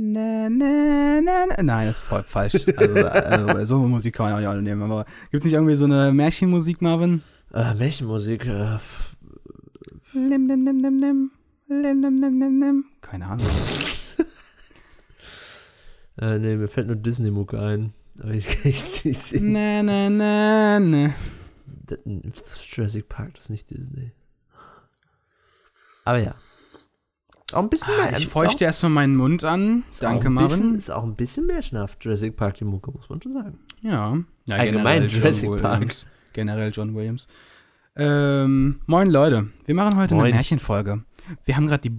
Na, na, na, na. Nein, das ist voll falsch. Also, also so eine Musik kann man auch nicht nehmen. Aber gibt es nicht irgendwie so eine Märchenmusik, Marvin? Äh, Märchenmusik, äh, Lim, lim, lim, lim, lim. Lim, lim, lim, lim, lim. Keine Ahnung. äh, nee, mir fällt nur Disney-Mucke ein. Aber ich kann nicht singen. na, na, na, na. Jurassic Park, das ist nicht Disney. Aber ja. Auch ein bisschen Ah, mehr. ich feuchte erstmal meinen Mund an. Danke, ein bisschen, Marvin. Ist auch ein bisschen märchenhaft, Jurassic Park, die Mucke, muss man schon sagen. Ja. ja Allgemein Jurassic Park. Generell John Williams. Ähm, moin Leute, wir machen heute Moin. eine Märchenfolge. Wir haben gerade die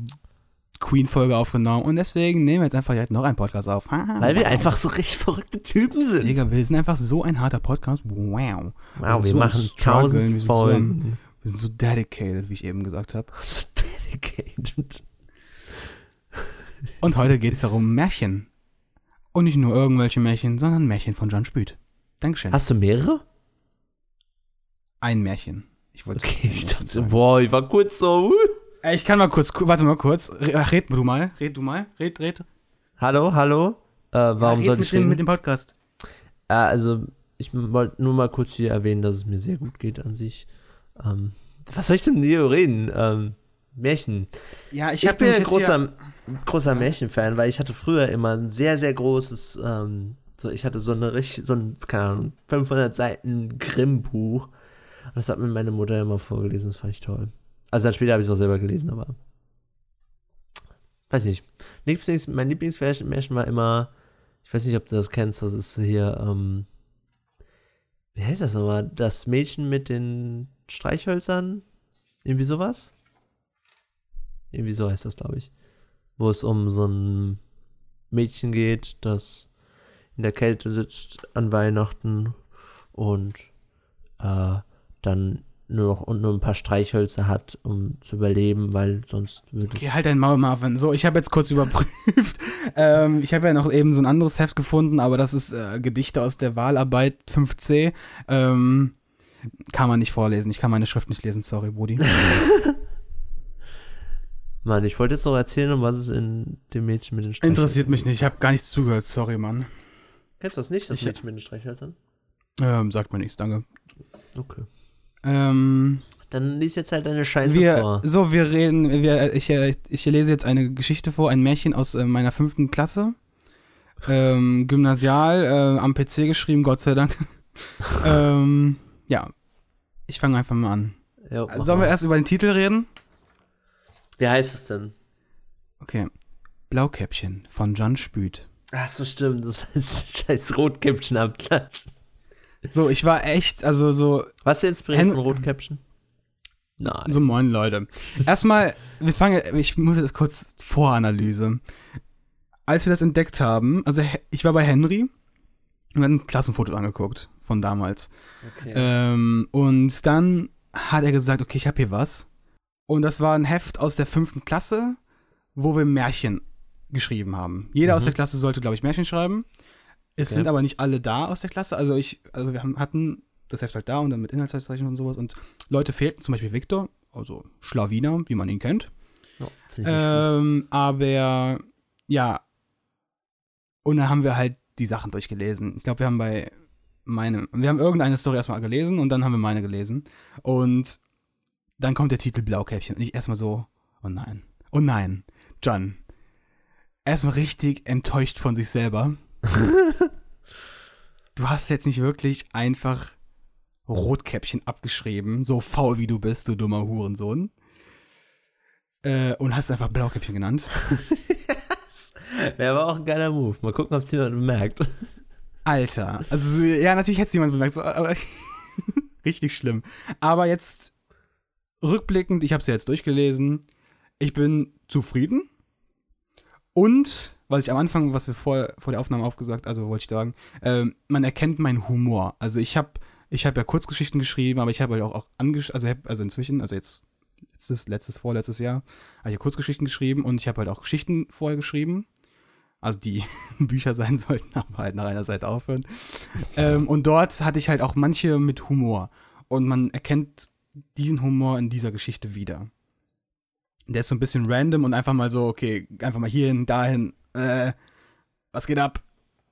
Queen-Folge aufgenommen und deswegen nehmen wir jetzt einfach noch einen Podcast auf. Weil wir wow. einfach so richtig verrückte Typen sind. Digga, wir sind einfach so ein harter Podcast. Wow. Wow, wir so am machen tausend wir sind so Folgen. Wir sind so dedicated, wie ich eben gesagt habe. So dedicated. Und heute geht es darum Märchen. Und nicht nur irgendwelche Märchen, sondern Märchen von John Spüth. Dankeschön. Hast du mehrere? ein Märchen. Ich wollte Okay, ich dachte so, boah, ich war kurz so. Ey, Ich kann mal kurz, ku- warte mal kurz. Red du mal, red du mal, red, red. Hallo, hallo? Äh, warum sollte mit ich dem, reden? mit dem Podcast? Äh, also, ich wollte nur mal kurz hier erwähnen, dass es mir sehr gut geht an sich. Ähm, was soll ich denn hier reden? Ähm, Märchen. Ja, ich, Ich, bin mich ein großer, großer Märchenfan, weil ich hatte früher immer ein sehr, sehr großes, ähm, so, ich hatte so eine richtig, so ein, keine Ahnung, 500 Seiten Grimm-Buch. Das hat mir meine Mutter immer vorgelesen, das fand ich toll. Also dann später habe ich es auch selber gelesen, aber weiß nicht. Lieblings, mein Lieblingsmärchen Märchen war immer, ich weiß nicht, ob du das kennst, das ist hier, ähm, wie heißt das nochmal? Das Mädchen mit den Streichhölzern? Irgendwie sowas? Irgendwie so heißt das, glaube ich. Wo es um so ein Mädchen geht, das in der Kälte sitzt an Weihnachten und äh, dann nur noch und nur ein paar Streichhölzer hat, um zu überleben, weil sonst würde Okay, halt dein Maul, Marvin. So, ich habe jetzt kurz überprüft. ähm, ich habe ja noch eben so ein anderes Heft gefunden, aber das ist äh, Gedichte aus der Wahlarbeit 5c. Ähm, kann man nicht vorlesen. Ich kann meine Schrift nicht lesen. Sorry, Brudi. Mann, ich wollte jetzt noch erzählen, um was es in dem Mädchen mit den Streichhölzern Interessiert mich nicht. Ich habe gar nichts zugehört. Sorry, Mann. Kennst du das nicht, das Ich- Mädchen mit den Streichhölzern? Ähm, sagt mir nichts, danke. Okay. Ähm, Dann lies jetzt halt deine Scheiße wir, vor. so, wir reden, wir, ich, ich lese jetzt eine Geschichte vor, ein Märchen aus äh, meiner fünften Klasse. Ähm, gymnasial, äh, am PC geschrieben, Gott sei Dank. ähm, ja, ich fange einfach mal an. Mach Sollen wir mal. erst über den Titel reden? Wie heißt es denn? Okay. Blaukäppchen von John Spüth. Ach so, stimmt. Das war das scheiß Rotkäppchen am Platz. So, ich war echt, also so, Was ist inspiriert Hen- von Rotkäppchen? Nein. so moin Leute. Erstmal, wir fangen, ich muss jetzt kurz Voranalyse. Als wir das entdeckt haben, also ich war bei Henry und dann Klassenfotos angeguckt von damals. okay. Ähm, und dann hat er gesagt, okay, ich habe hier was. Und das war ein Heft aus der fünften Klasse, wo wir Märchen geschrieben haben. Jeder aus Mhm. der Klasse sollte, glaube ich, Märchen schreiben. Es Okay. sind aber nicht alle da aus der Klasse. Also ich, also wir haben, hatten das Heft halt da und dann mit Inhaltsverzeichnis und sowas. Und Leute fehlten, zum Beispiel Viktor, also Schlawiner, wie man ihn kennt. ja. Ähm, aber ja. Und dann haben wir halt die Sachen durchgelesen. Ich glaube, wir haben bei meinem, wir haben irgendeine Story erstmal gelesen und dann haben wir meine gelesen. Und dann kommt der Titel Blaukäppchen. Und ich erstmal so, oh nein, oh nein, John. Erstmal richtig enttäuscht von sich selber. du hast jetzt nicht wirklich einfach Rotkäppchen abgeschrieben, so faul wie du bist, du dummer Hurensohn. Äh, und hast einfach Blaukäppchen genannt. Wäre aber auch ein geiler Move. Mal gucken, ob es jemand bemerkt. Alter. Also, so- ja, natürlich hätte es jemand bemerkt, so, aber richtig schlimm. Aber jetzt rückblickend, ich habe ja jetzt durchgelesen. Ich bin zufrieden. Und, was ich am Anfang, was wir vor, vor der Aufnahme aufgesagt, also wollte ich sagen, ähm, man erkennt meinen Humor. Also ich habe ich hab ja Kurzgeschichten geschrieben, aber ich habe halt auch, auch angesch also, hab- also inzwischen, also jetzt letztes, letztes, vorletztes Jahr, habe ich ja Kurzgeschichten geschrieben und ich habe halt auch Geschichten vorher geschrieben. Also die Bücher sein sollten, aber halt nach einer Seite aufhören. ähm, und dort hatte ich halt auch manche mit Humor. Und man erkennt diesen Humor in dieser Geschichte wieder. Der ist so ein bisschen random und einfach mal so, okay, einfach mal hierhin, dahin. Äh, Was geht ab?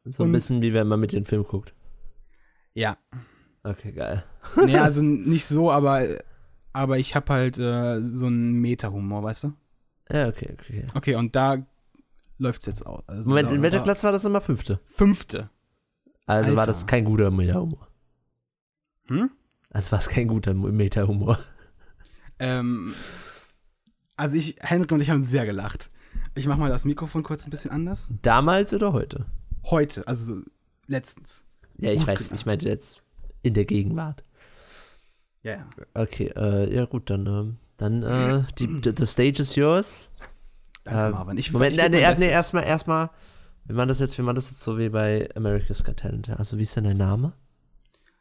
So ein Und- bisschen wie wenn man mit den Film guckt. Ja. Okay, geil. Nee, also nicht so, aber, aber ich habe halt äh, so einen Meta-Humor, weißt du? Ja, okay, okay. okay. Und da läuft's jetzt aus. Also Moment, in welcher Klasse war das nochmal? Fünfte. Fünfte. Also war Alter. das kein guter Meta-Humor. Hm? Also war es kein guter Meta-Humor. Ähm, also ich, Henrik und ich haben sehr gelacht. Ich mach mal das Mikrofon kurz ein bisschen anders. Damals oder heute? Heute, also letztens. Ja, ich Gut weiß, gemacht. ich meinte jetzt in der Gegenwart. Ja, ja. Okay, äh, ja gut, dann, ähm, dann, äh, die, the, stage is yours. Danke, Ähm, Marvin. Ich, Moment, ich nee, geb nee, nee, Bestes. erstmal, erstmal, wir machen das jetzt, wir machen das jetzt so wie bei America's Got Talent. ja. Also, wie ist denn dein Name?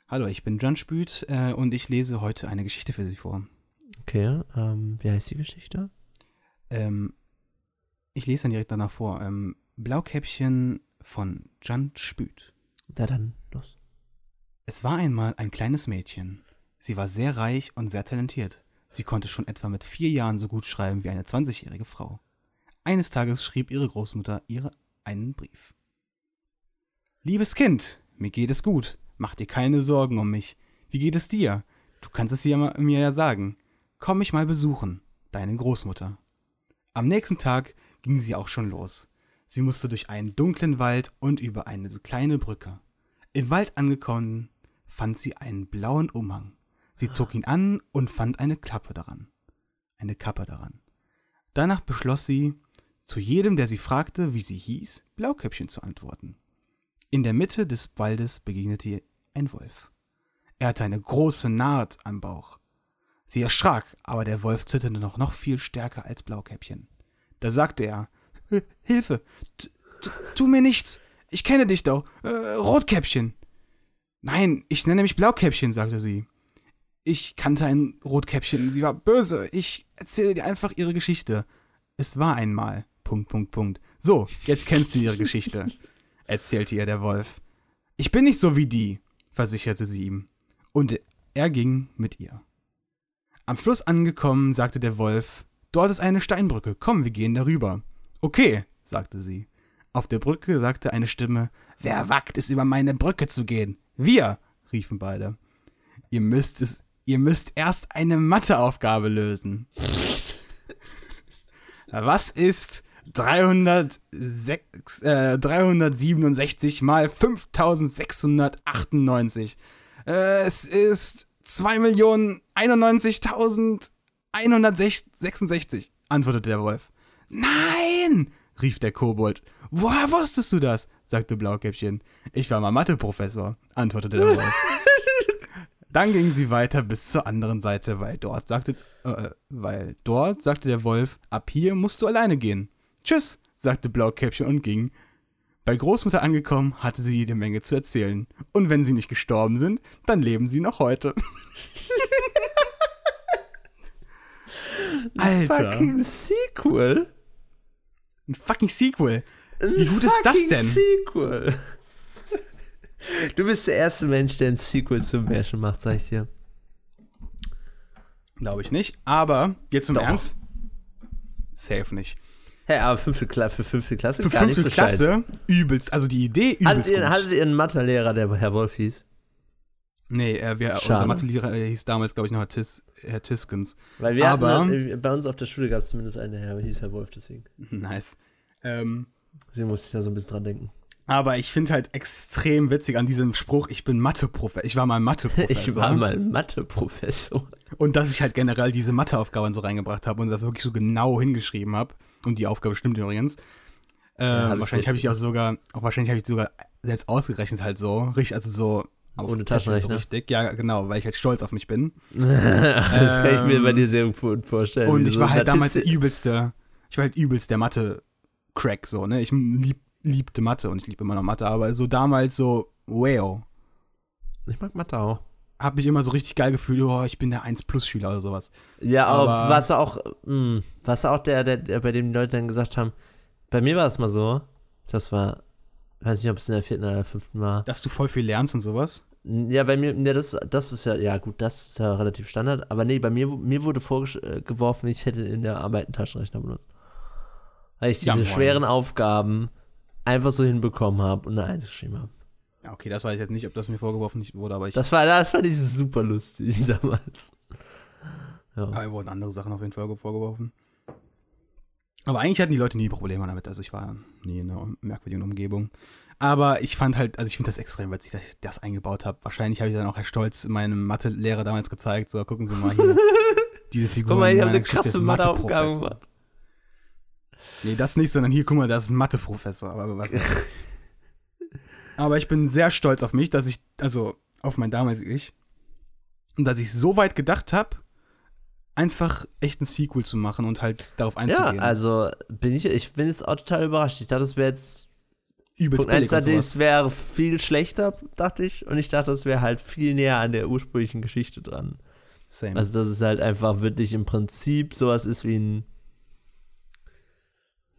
Hallo, ich bin John Spüth äh, und ich lese heute eine Geschichte für Sie vor. Okay, ähm, wie heißt die Geschichte? Ähm, ich lese dann direkt danach vor. Ähm, Blaukäppchen von John Spüth. Da dann, los. Es war einmal ein kleines Mädchen. Sie war sehr reich und sehr talentiert. Sie konnte schon etwa mit vier Jahren so gut schreiben wie eine 20-jährige Frau. Eines Tages schrieb ihre Großmutter ihr einen Brief. Liebes Kind, mir geht es gut. Mach dir keine Sorgen um mich. Wie geht es dir? Du kannst es mir ja sagen. Komm mich mal besuchen. Deine Großmutter. Am nächsten Tag ging sie auch schon los. Sie musste durch einen dunklen Wald und über eine kleine Brücke. Im Wald angekommen, fand sie einen blauen Umhang. Sie zog ihn an und fand eine Klappe daran. Eine Kappe daran. Danach beschloss sie, zu jedem, der sie fragte, wie sie hieß, Blaukäppchen zu antworten. In der Mitte des Waldes begegnete ihr ein Wolf. Er hatte eine große Naht am Bauch. Sie erschrak, aber der Wolf zitterte noch, noch viel stärker als Blaukäppchen. Da sagte er, "H- Hilfe, tu mir nichts, ich kenne dich doch, äh, Rotkäppchen. Nein, ich nenne mich Blaukäppchen, sagte sie. Ich kannte ein Rotkäppchen, sie war böse, ich erzähle dir einfach ihre Geschichte. Es war einmal, Punkt, Punkt, Punkt. So, jetzt kennst du ihre Geschichte, erzählte ihr der Wolf. Ich bin nicht so wie die, versicherte sie ihm. Und er ging mit ihr. Am Fluss angekommen, sagte der Wolf, dort ist eine Steinbrücke, komm, wir gehen darüber. Okay, sagte sie. Auf der Brücke sagte eine Stimme, wer wagt es, über meine Brücke zu gehen? Wir, riefen beide. Ihr müsst es, ihr müsst erst eine Matheaufgabe lösen. Was ist 306, äh, 367 mal 5698? Äh, es ist 2.091.166, antwortete der Wolf. Nein, rief der Kobold. Woher wusstest du das? sagte Blaukäppchen. Ich war mal Mathe-Professor, antwortete der Wolf. Dann gingen sie weiter bis zur anderen Seite, weil dort sagte, äh, weil dort sagte der Wolf, ab hier musst du alleine gehen. Tschüss, sagte Blaukäppchen und ging. Bei Großmutter angekommen, hatte sie jede Menge zu erzählen. Und wenn sie nicht gestorben sind, dann leben sie noch heute. Alter, Fucking Sequel. ein fucking Sequel. Wie gut ist das denn? Sequel. Du bist der erste Mensch, der ein Sequel zum Märchen macht, sag ich dir. Glaube ich nicht. Aber jetzt im Doch. Ernst. Safe nicht. Hä, aber fünfte Kla für fünfte Klasse Für gar nicht fünfte so scheiße. Klasse übelst. Also die Idee Hattet übelst ihr, gut. hattet ihr einen Mathelehrer, der Herr Wolf hieß? Nee, äh, wir, unser Schade. Mathelehrer äh, hieß damals, glaube ich, noch Herr, Tis, Herr Tiskens. Weil wir Aber- hatten, äh, bei uns auf der Schule gab es zumindest einen, der hieß Herr Wolf, deswegen. Nice. Ähm, Deswegen musste ich da so ein bisschen dran denken. aber ich finde halt extrem witzig an diesem Spruch, ich bin Mathe-Professor. Ich war mal Mathe-Professor. Ich war mal Mathe-Professor. Und dass ich halt generell diese Matheaufgaben so reingebracht habe und das wirklich so genau hingeschrieben habe. Und die Aufgabe stimmt übrigens. Äh, Ja, hab ich wahrscheinlich habe ich die auch sogar, auch wahrscheinlich habe ich die sogar selbst ausgerechnet halt so. Richtig, also so auf Ohne Taschenrechner. So richtig. Ja, genau, weil ich halt stolz auf mich bin. das kann ich mir Ähm, bei dir sehr gut vorstellen. Und ich so war halt damals der übelste, ich war halt übelst der Mathe-Crack, so, ne? Ich lieb, liebte Mathe und ich liebe immer noch Mathe, aber so damals so, wow. Ich mag Mathe auch. Hab mich immer so richtig geil gefühlt, oh, ich bin der 1-Plus-Schüler oder sowas. Ja, aber, Aber- du auch, mh, warst du auch der, der, der, bei dem die Leute dann gesagt haben, bei mir war es mal so, das war, weiß nicht, ob es in der vierten oder der fünften war. Dass du voll viel lernst und sowas. Ja, bei mir, ja, das, das ist ja, ja gut, das ist ja relativ Standard, aber nee, bei mir, mir wurde vorgeworfen, ich hätte in der Arbeit einen Taschenrechner benutzt. Weil ich Ja, diese moin. schweren Aufgaben einfach so hinbekommen habe und eine Eins geschrieben habe. Ja, okay, das weiß ich jetzt nicht, ob das mir vorgeworfen wurde, aber ich. Das war, das fand ich super lustig damals. Ja. aber mir wurden andere Sachen auf jeden Fall vorgeworfen. Aber eigentlich hatten die Leute nie Probleme damit. Also ich war nie in einer merkwürdigen Umgebung. Aber ich fand halt, also ich finde das extrem witzig, dass ich das eingebaut habe. Wahrscheinlich habe ich dann auch Herr Stolz meinem Mathelehrer damals gezeigt. So, gucken Sie mal hier. diese Figur. Guck mal, ich habe eine Geschichte krasse Matheaufgabe gemacht. Nee, das nicht, sondern hier, guck mal, das ist ein Matheprofessor. Aber, was aber ich bin sehr stolz auf mich, dass ich, also auf mein damaliges Ich, und dass ich so weit gedacht habe, einfach echt ein Sequel zu machen und halt darauf Ja, einzugehen. also bin ich, ich bin jetzt auch total überrascht. Ich dachte, das wäre jetzt Übelst Punkt 1 billig dachte, es wäre viel schlechter, dachte ich. Und ich dachte, es wäre halt viel näher an der ursprünglichen Geschichte dran. Same. Also, dass es halt einfach wirklich im Prinzip sowas ist wie ein,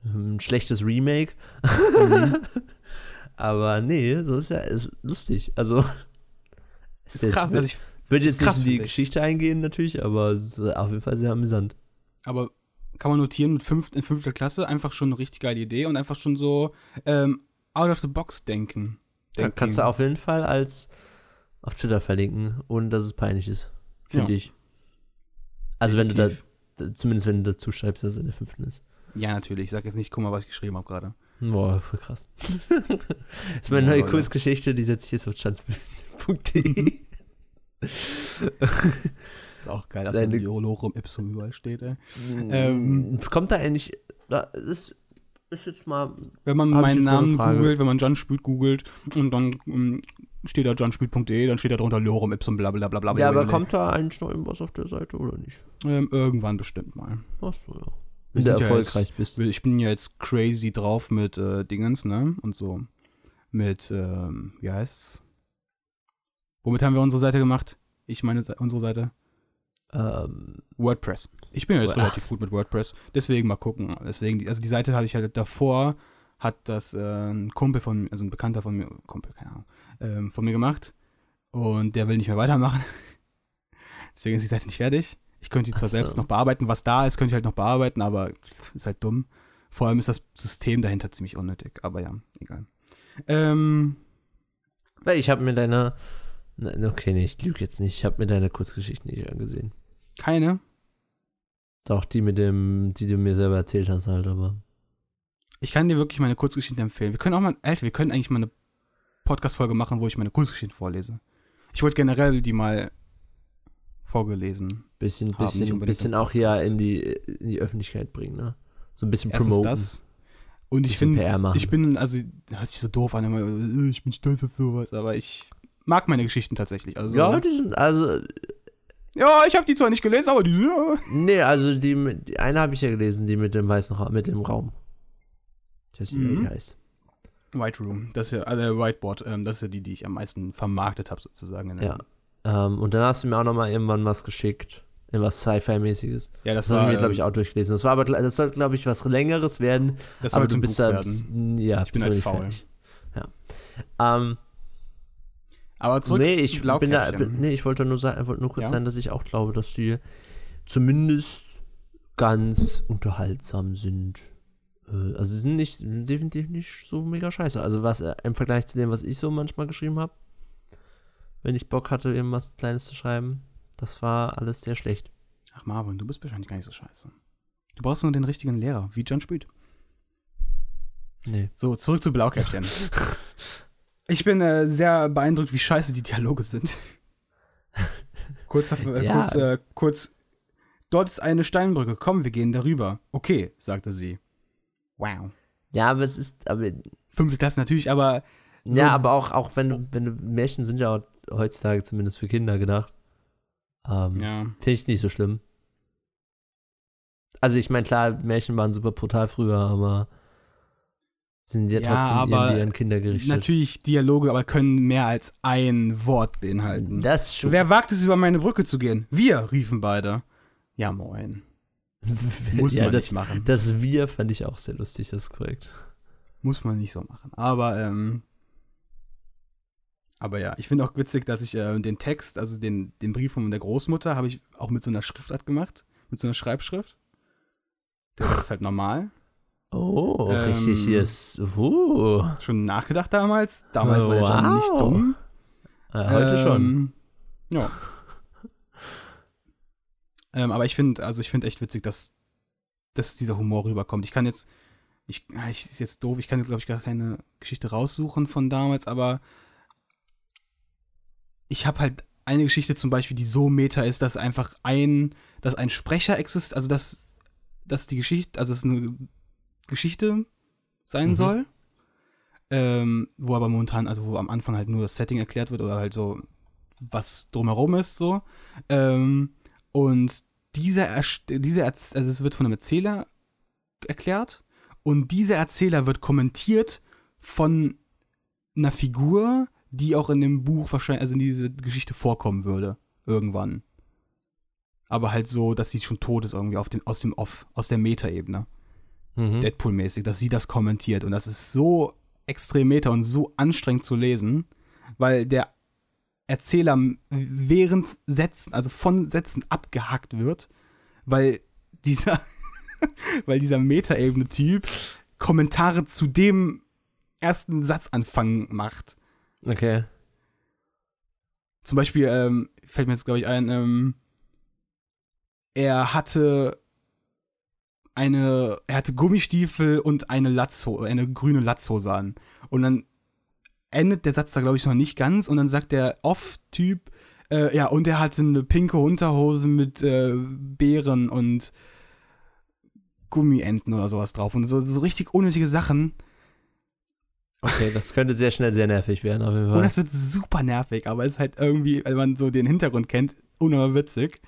ein schlechtes Remake. Mhm. Aber nee, so ist ja ist lustig. Also, das ist krass. Also ich, würde ist jetzt krass, nicht in die. Geschichte eingehen, natürlich, aber es ist auf jeden Fall sehr amüsant. aber kann man notieren, mit fünf, in fünfter Klasse einfach schon eine richtig geile Idee und einfach schon so ähm, out of the box denken. Denken. kannst du auf jeden Fall als auf Twitter verlinken, ohne dass es peinlich ist. Finde Ja. ich. Also wenn du da, Definitiv. zumindest wenn du dazu schreibst, dass es in der fünften ist. Ja, natürlich. Ich sag jetzt nicht, guck mal, was ich geschrieben habe gerade. Boah, voll kraß. das ist meine neue Leute. Kurzgeschichte, die setze ich jetzt auf chancebild.de. Ist auch geil, dass Seine- da Lorem Ipsum überall steht, ey. ähm, Ähm. Kommt da eigentlich, da ist, ist jetzt mal, Wenn man meinen Namen googelt, wenn man John Spült googelt und dann ähm, steht da johnspült.de, dann steht da drunter Lorem Ipsum, bla bla bla bla. ja, aber kommt da eigentlich noch irgendwas auf der Seite oder nicht? Ähm, irgendwann bestimmt mal. Achso, ja. Wenn du sind ja erfolgreich bist. Ich bin ja jetzt crazy drauf mit äh, Dingens, ne? Und so. Mit, ähm, wie heißt's? Womit haben wir unsere Seite gemacht? Ich meine Se- unsere Seite. Ähm, WordPress. Ich bin ja jetzt relativ gut mit WordPress. Deswegen mal gucken. Deswegen, also die Seite habe ich halt davor, hat das äh, ein Kumpel von mir, also ein Bekannter von mir, Kumpel, keine Ahnung, ähm, von mir gemacht. Und der will nicht mehr weitermachen. Deswegen ist die Seite nicht fertig. Ich könnte die zwar Ach so. selbst noch bearbeiten, was da ist, könnte ich halt noch bearbeiten, aber ist halt dumm. Vor allem ist das System dahinter ziemlich unnötig. Aber ja, egal. Ähm, weil ich habe mir deine, ne, okay, nee, ich lüge jetzt nicht, ich habe mir deine Kurzgeschichten nicht angesehen. keine. Doch, die mit dem, die du mir selber erzählt hast halt, aber. Ich kann dir wirklich meine Kurzgeschichten empfehlen. Wir können auch mal, Alter, wir können eigentlich mal eine Podcast-Folge machen, wo ich meine Kurzgeschichten vorlese. Ich wollte generell die mal vorgelesen. Bisschen, Haben, bisschen, bisschen auch hier in die, in die Öffentlichkeit bringen, ne? So ein bisschen Erstens promoten. das. Und ich finde, ich bin, also, hört sich so doof an, immer, äh, ich bin stolz auf sowas, aber ich mag meine Geschichten tatsächlich. Also, Ja, die sind, also, ja ich habe die zwar nicht gelesen, aber die sind, ja. nee, also die, die eine habe ich ja gelesen, die mit dem weißen Raum, mit dem Raum. Ich weiß nicht, wie Mhm. die heißt. White Room, das ist ja, also Whiteboard, ähm, das ist ja die, die ich am meisten vermarktet habe, sozusagen. der- Ja. Ähm, und dann hast du mir auch noch mal irgendwann was geschickt. Irgendwas Sci-Fi-mäßiges. ja, das, Das, habe war, ich mir, glaube ich, ähm, auch durchgelesen. Das war aber, das soll, glaube ich, was längeres werden. das aber sollte du ein bist Buch da, werden. ja, Ich bin halt faul. fertig. Ja. Ähm, Aber zurück nee, ich bin da, nee, ich wollte nur sagen, wollte nur kurz Ja? sagen, dass ich auch glaube, dass die zumindest ganz unterhaltsam sind. Äh, Also sie sind nicht definitiv nicht so mega scheiße. Also was äh, im Vergleich zu dem, was ich so manchmal geschrieben habe, wenn ich Bock hatte, irgendwas Kleines zu schreiben, das war alles sehr schlecht. Ach Marvin, du bist wahrscheinlich gar nicht so scheiße. Du brauchst nur den richtigen Lehrer, wie John Spült. Nee. So, zurück zu Blaukäppchen. ich bin äh, sehr beeindruckt, wie scheiße die Dialoge sind. kurz, äh, Ja. kurz, äh, kurz. Dort ist eine Steinbrücke, komm, wir gehen darüber. Okay, sagte sie. Wow. Ja, aber es ist, aber Fünfte Klasse natürlich, aber So- Ja, aber auch, auch wenn, du- wenn du, Märchen sind ja heutzutage zumindest für Kinder gedacht. Ähm, ja. Finde ich nicht so schlimm. Also ich meine, klar, Märchen waren super brutal früher, aber sind ja Ja, trotzdem irgendwie an Kinder gerichtet. Natürlich Dialoge, aber können mehr als ein Wort beinhalten. Das schon. Wer wagt es, über meine Brücke zu gehen? Wir, riefen beide. Ja, moin. Muss ja, man das, nicht machen. das Wir fand ich auch sehr lustig, das ist korrekt. Muss man nicht so machen. Aber, ähm, aber ja, ich finde auch witzig, dass ich äh, den Text, also den, den Brief von der Großmutter, habe ich auch mit so einer Schriftart gemacht. Mit so einer Schreibschrift. Das ist halt normal. Oh, Ähm, richtig hier ist. Uh, Schon nachgedacht damals. Damals war der John nicht Wow. dumm. äh, heute schon. Ähm, Ja. ähm, aber ich finde, also ich finde echt witzig, dass, dass dieser Humor rüberkommt. Ich kann jetzt, ich, ah, ich ist jetzt doof, ich kann jetzt, glaube ich, gar keine Geschichte raussuchen von damals, aber ich habe halt eine Geschichte zum Beispiel, die so meta ist, dass einfach ein, dass ein Sprecher existiert, also dass, dass die Geschichte, also es eine Geschichte sein Mhm. soll, ähm, wo aber momentan, also wo am Anfang halt nur das Setting erklärt wird oder halt so, was drumherum ist, so. Ähm, und dieser, dieser also es wird von einem Erzähler erklärt und dieser Erzähler wird kommentiert von einer Figur, die auch in dem Buch wahrscheinlich, also in diese Geschichte vorkommen würde, irgendwann. Aber halt so, dass sie schon tot ist irgendwie auf den, aus dem Off, aus der Meta-Ebene. Mhm. Deadpool-mäßig, dass sie das kommentiert. Und das ist so extrem meta und so anstrengend zu lesen, weil der Erzähler während Sätzen, also von Sätzen abgehackt wird, weil dieser, weil dieser Meta-Ebene-Typ Kommentare zu dem ersten Satzanfang macht. Okay. Zum Beispiel ähm, fällt mir jetzt, glaube ich, ein, ähm, er hatte eine, er hatte Gummistiefel und eine Latzhose, eine grüne Latzhose an. Und dann endet der Satz da, glaube ich, noch nicht ganz. Und dann sagt der Off-Typ, äh, ja, und er hatte eine pinke Unterhose mit äh, Beeren und Gummienten oder sowas drauf. Und so, so richtig unnötige Sachen. Okay, das könnte sehr schnell sehr nervig werden, auf jeden Und Fall. das wird super nervig, aber es ist halt irgendwie, wenn man so den Hintergrund kennt, unheimlich witzig.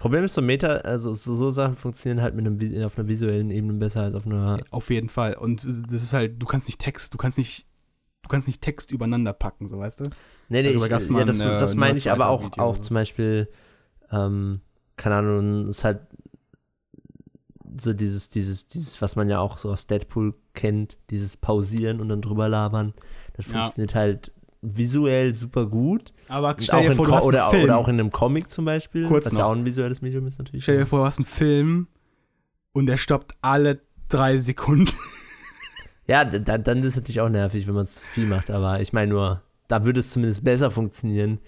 Problem ist so Meta, also so, so Sachen funktionieren halt mit einem, auf einer visuellen Ebene besser als auf einer. Auf jeden Fall. Und das ist halt, du kannst nicht Text, du kannst nicht, du kannst nicht Text übereinander packen, so weißt du? Nee, nee, Darüber ich, ja, mal das, äh, das meine ich aber auch, auch zum. Beispiel, ähm, keine Ahnung, es ist halt so dieses, dieses, dieses, was man ja auch so aus Deadpool kennt, dieses Pausieren und dann drüber labern. Das Ja. funktioniert halt visuell super gut. Aber stell dir vor, du Co- hast oder, einen Film. oder auch in einem Comic zum Beispiel, Kurz was noch. ja auch ein visuelles Medium ist natürlich. stell dir vor, du hast einen Film und der stoppt alle drei Sekunden. Ja, dann, dann ist es natürlich auch nervig, wenn man es viel macht, aber ich meine nur, da würde es zumindest besser funktionieren.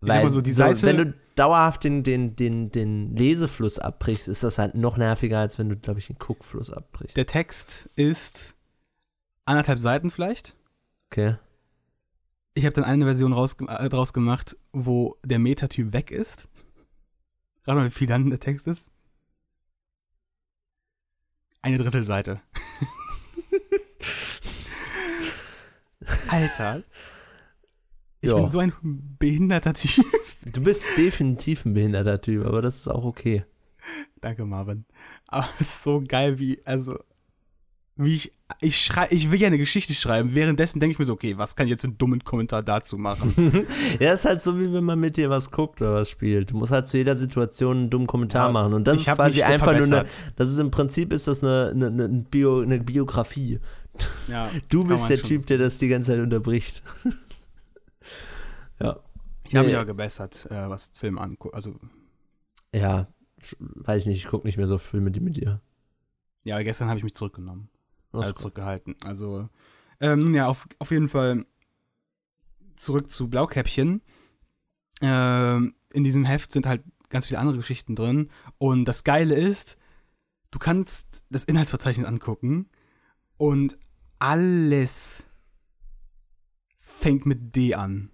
Ich sag Weil mal so, die Seite- wenn du dauerhaft den, den, den, den Lesefluss abbrichst, ist das halt noch nerviger, als wenn du, glaube ich, den Guckfluss abbrichst. Der Text ist anderthalb Seiten vielleicht. Okay. Ich habe dann eine Version raus, äh, draus gemacht, wo der Metatyp weg ist. Rat mal, wie viel dann der Text ist. Eine Drittelseite. Alter. Ich Ja. bin so ein behinderter Typ. Du bist definitiv ein behinderter Typ, aber das ist auch okay. Danke, Marvin. Aber es ist so geil, wie, also, wie ich, ich schrei, ich will ja eine Geschichte schreiben. Währenddessen denke ich mir so, okay, was kann ich jetzt für einen dummen Kommentar dazu machen? Ja, ist halt so, wie wenn man mit dir was guckt oder was spielt. Du musst halt zu jeder Situation einen dummen Kommentar Ja, machen. Und das ich ist quasi einfach nur eine, verbessert. das ist im Prinzip ist das eine, eine, eine, Bio, eine Biografie. Ja, Du bist der Typ, der das die ganze Zeit unterbricht. ja. Ich habe Nee. mich ja gebessert, äh, was Film anguckt. Also, Ja, weiß nicht, ich gucke nicht mehr so viel mit, mit dir. ja, gestern habe ich mich zurückgenommen. Also gut. zurückgehalten. Also, ähm, nun ja, auf, auf jeden Fall zurück zu Blaukäppchen. Ähm, in diesem Heft sind halt ganz viele andere Geschichten drin. Und das Geile ist, du kannst das Inhaltsverzeichnis angucken und alles fängt mit D an.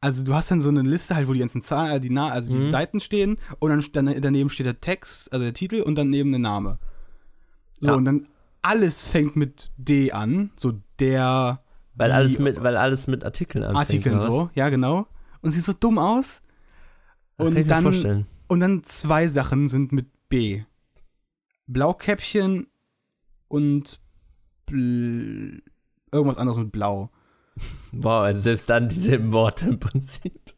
Also du hast dann so eine Liste halt, wo die ganzen Zahlen, äh, die, Na also die Mhm. Seiten stehen und dann, daneben steht der Text, also der Titel und daneben der Name. So, Ja. und dann alles fängt mit D an, so der Weil die alles mit, weil alles mit Artikeln anfängt. Artikeln so, ja genau. Und sieht so dumm aus. Und kann ich mir dann, vorstellen. und dann zwei Sachen sind mit B. Blaukäppchen und bl irgendwas anderes mit Blau. Wow, also selbst dann dieselben Worte im Prinzip.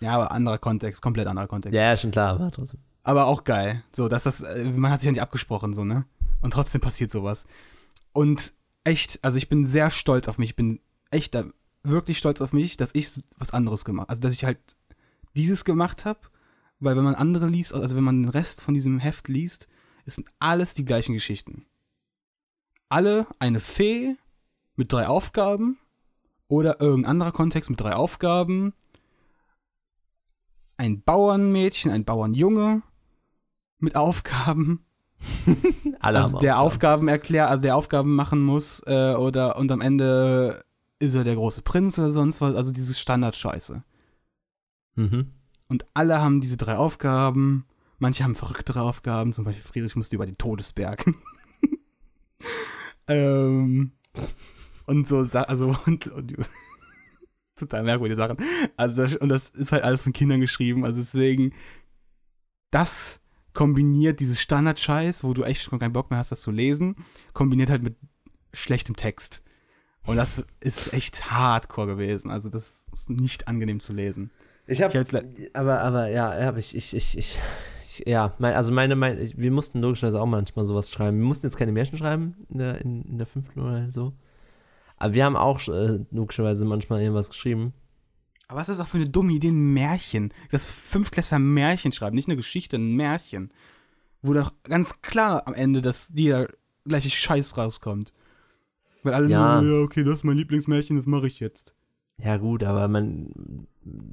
Ja, aber anderer Kontext, komplett anderer Kontext. Ja, ja, schon klar, aber trotzdem. Aber auch geil. So, dass das, äh, man hat sich ja nicht abgesprochen, so, ne? Und trotzdem passiert sowas. Und echt, also ich bin sehr stolz auf mich. Ich bin echt da, wirklich stolz auf mich, dass ich was anderes gemacht Also, dass ich halt dieses gemacht habe, weil wenn man andere liest, also wenn man den Rest von diesem Heft liest, Es sind alles die gleichen Geschichten. Alle eine Fee mit drei Aufgaben oder irgendein anderer Kontext mit drei Aufgaben. Ein Bauernmädchen, ein Bauernjunge mit Aufgaben. Alle also der Aufgaben. Aufgaben erklärt, also der Aufgaben machen muss äh, oder und am Ende ist er der große Prinz oder sonst was. Also dieses Standardscheiße. Mhm. Und alle haben diese drei Aufgaben. Manche haben verrücktere Aufgaben, zum Beispiel Friedrich musste über den Todesberg. ähm, und so, also, und, und total merkwürdige Sachen. Also, und das ist halt alles von Kindern geschrieben, also deswegen, das kombiniert dieses Standardscheiß, wo du echt schon keinen Bock mehr hast, das zu lesen, kombiniert halt mit schlechtem Text. Und das ist echt hardcore gewesen. Also, das ist nicht angenehm zu lesen. Ich habe, aber, aber ja, ja, ich, ich, ich, ich, ich ja, mein, also meine, meine, ich, wir mussten logischerweise auch manchmal sowas schreiben. Wir mussten jetzt keine Märchen schreiben in der, in, in der fünften oder so. Aber wir haben auch äh, logischerweise manchmal irgendwas geschrieben. Aber was ist das auch für eine dumme Idee, ein Märchen? Das Fünftklässler Märchen schreiben, nicht eine Geschichte, ein Märchen. Wo doch ganz klar am Ende, dass jeder gleiche Scheiß rauskommt. Weil alle Ja. nur so, ja, okay, das ist mein Lieblingsmärchen, das mache ich jetzt. Ja, gut, aber man,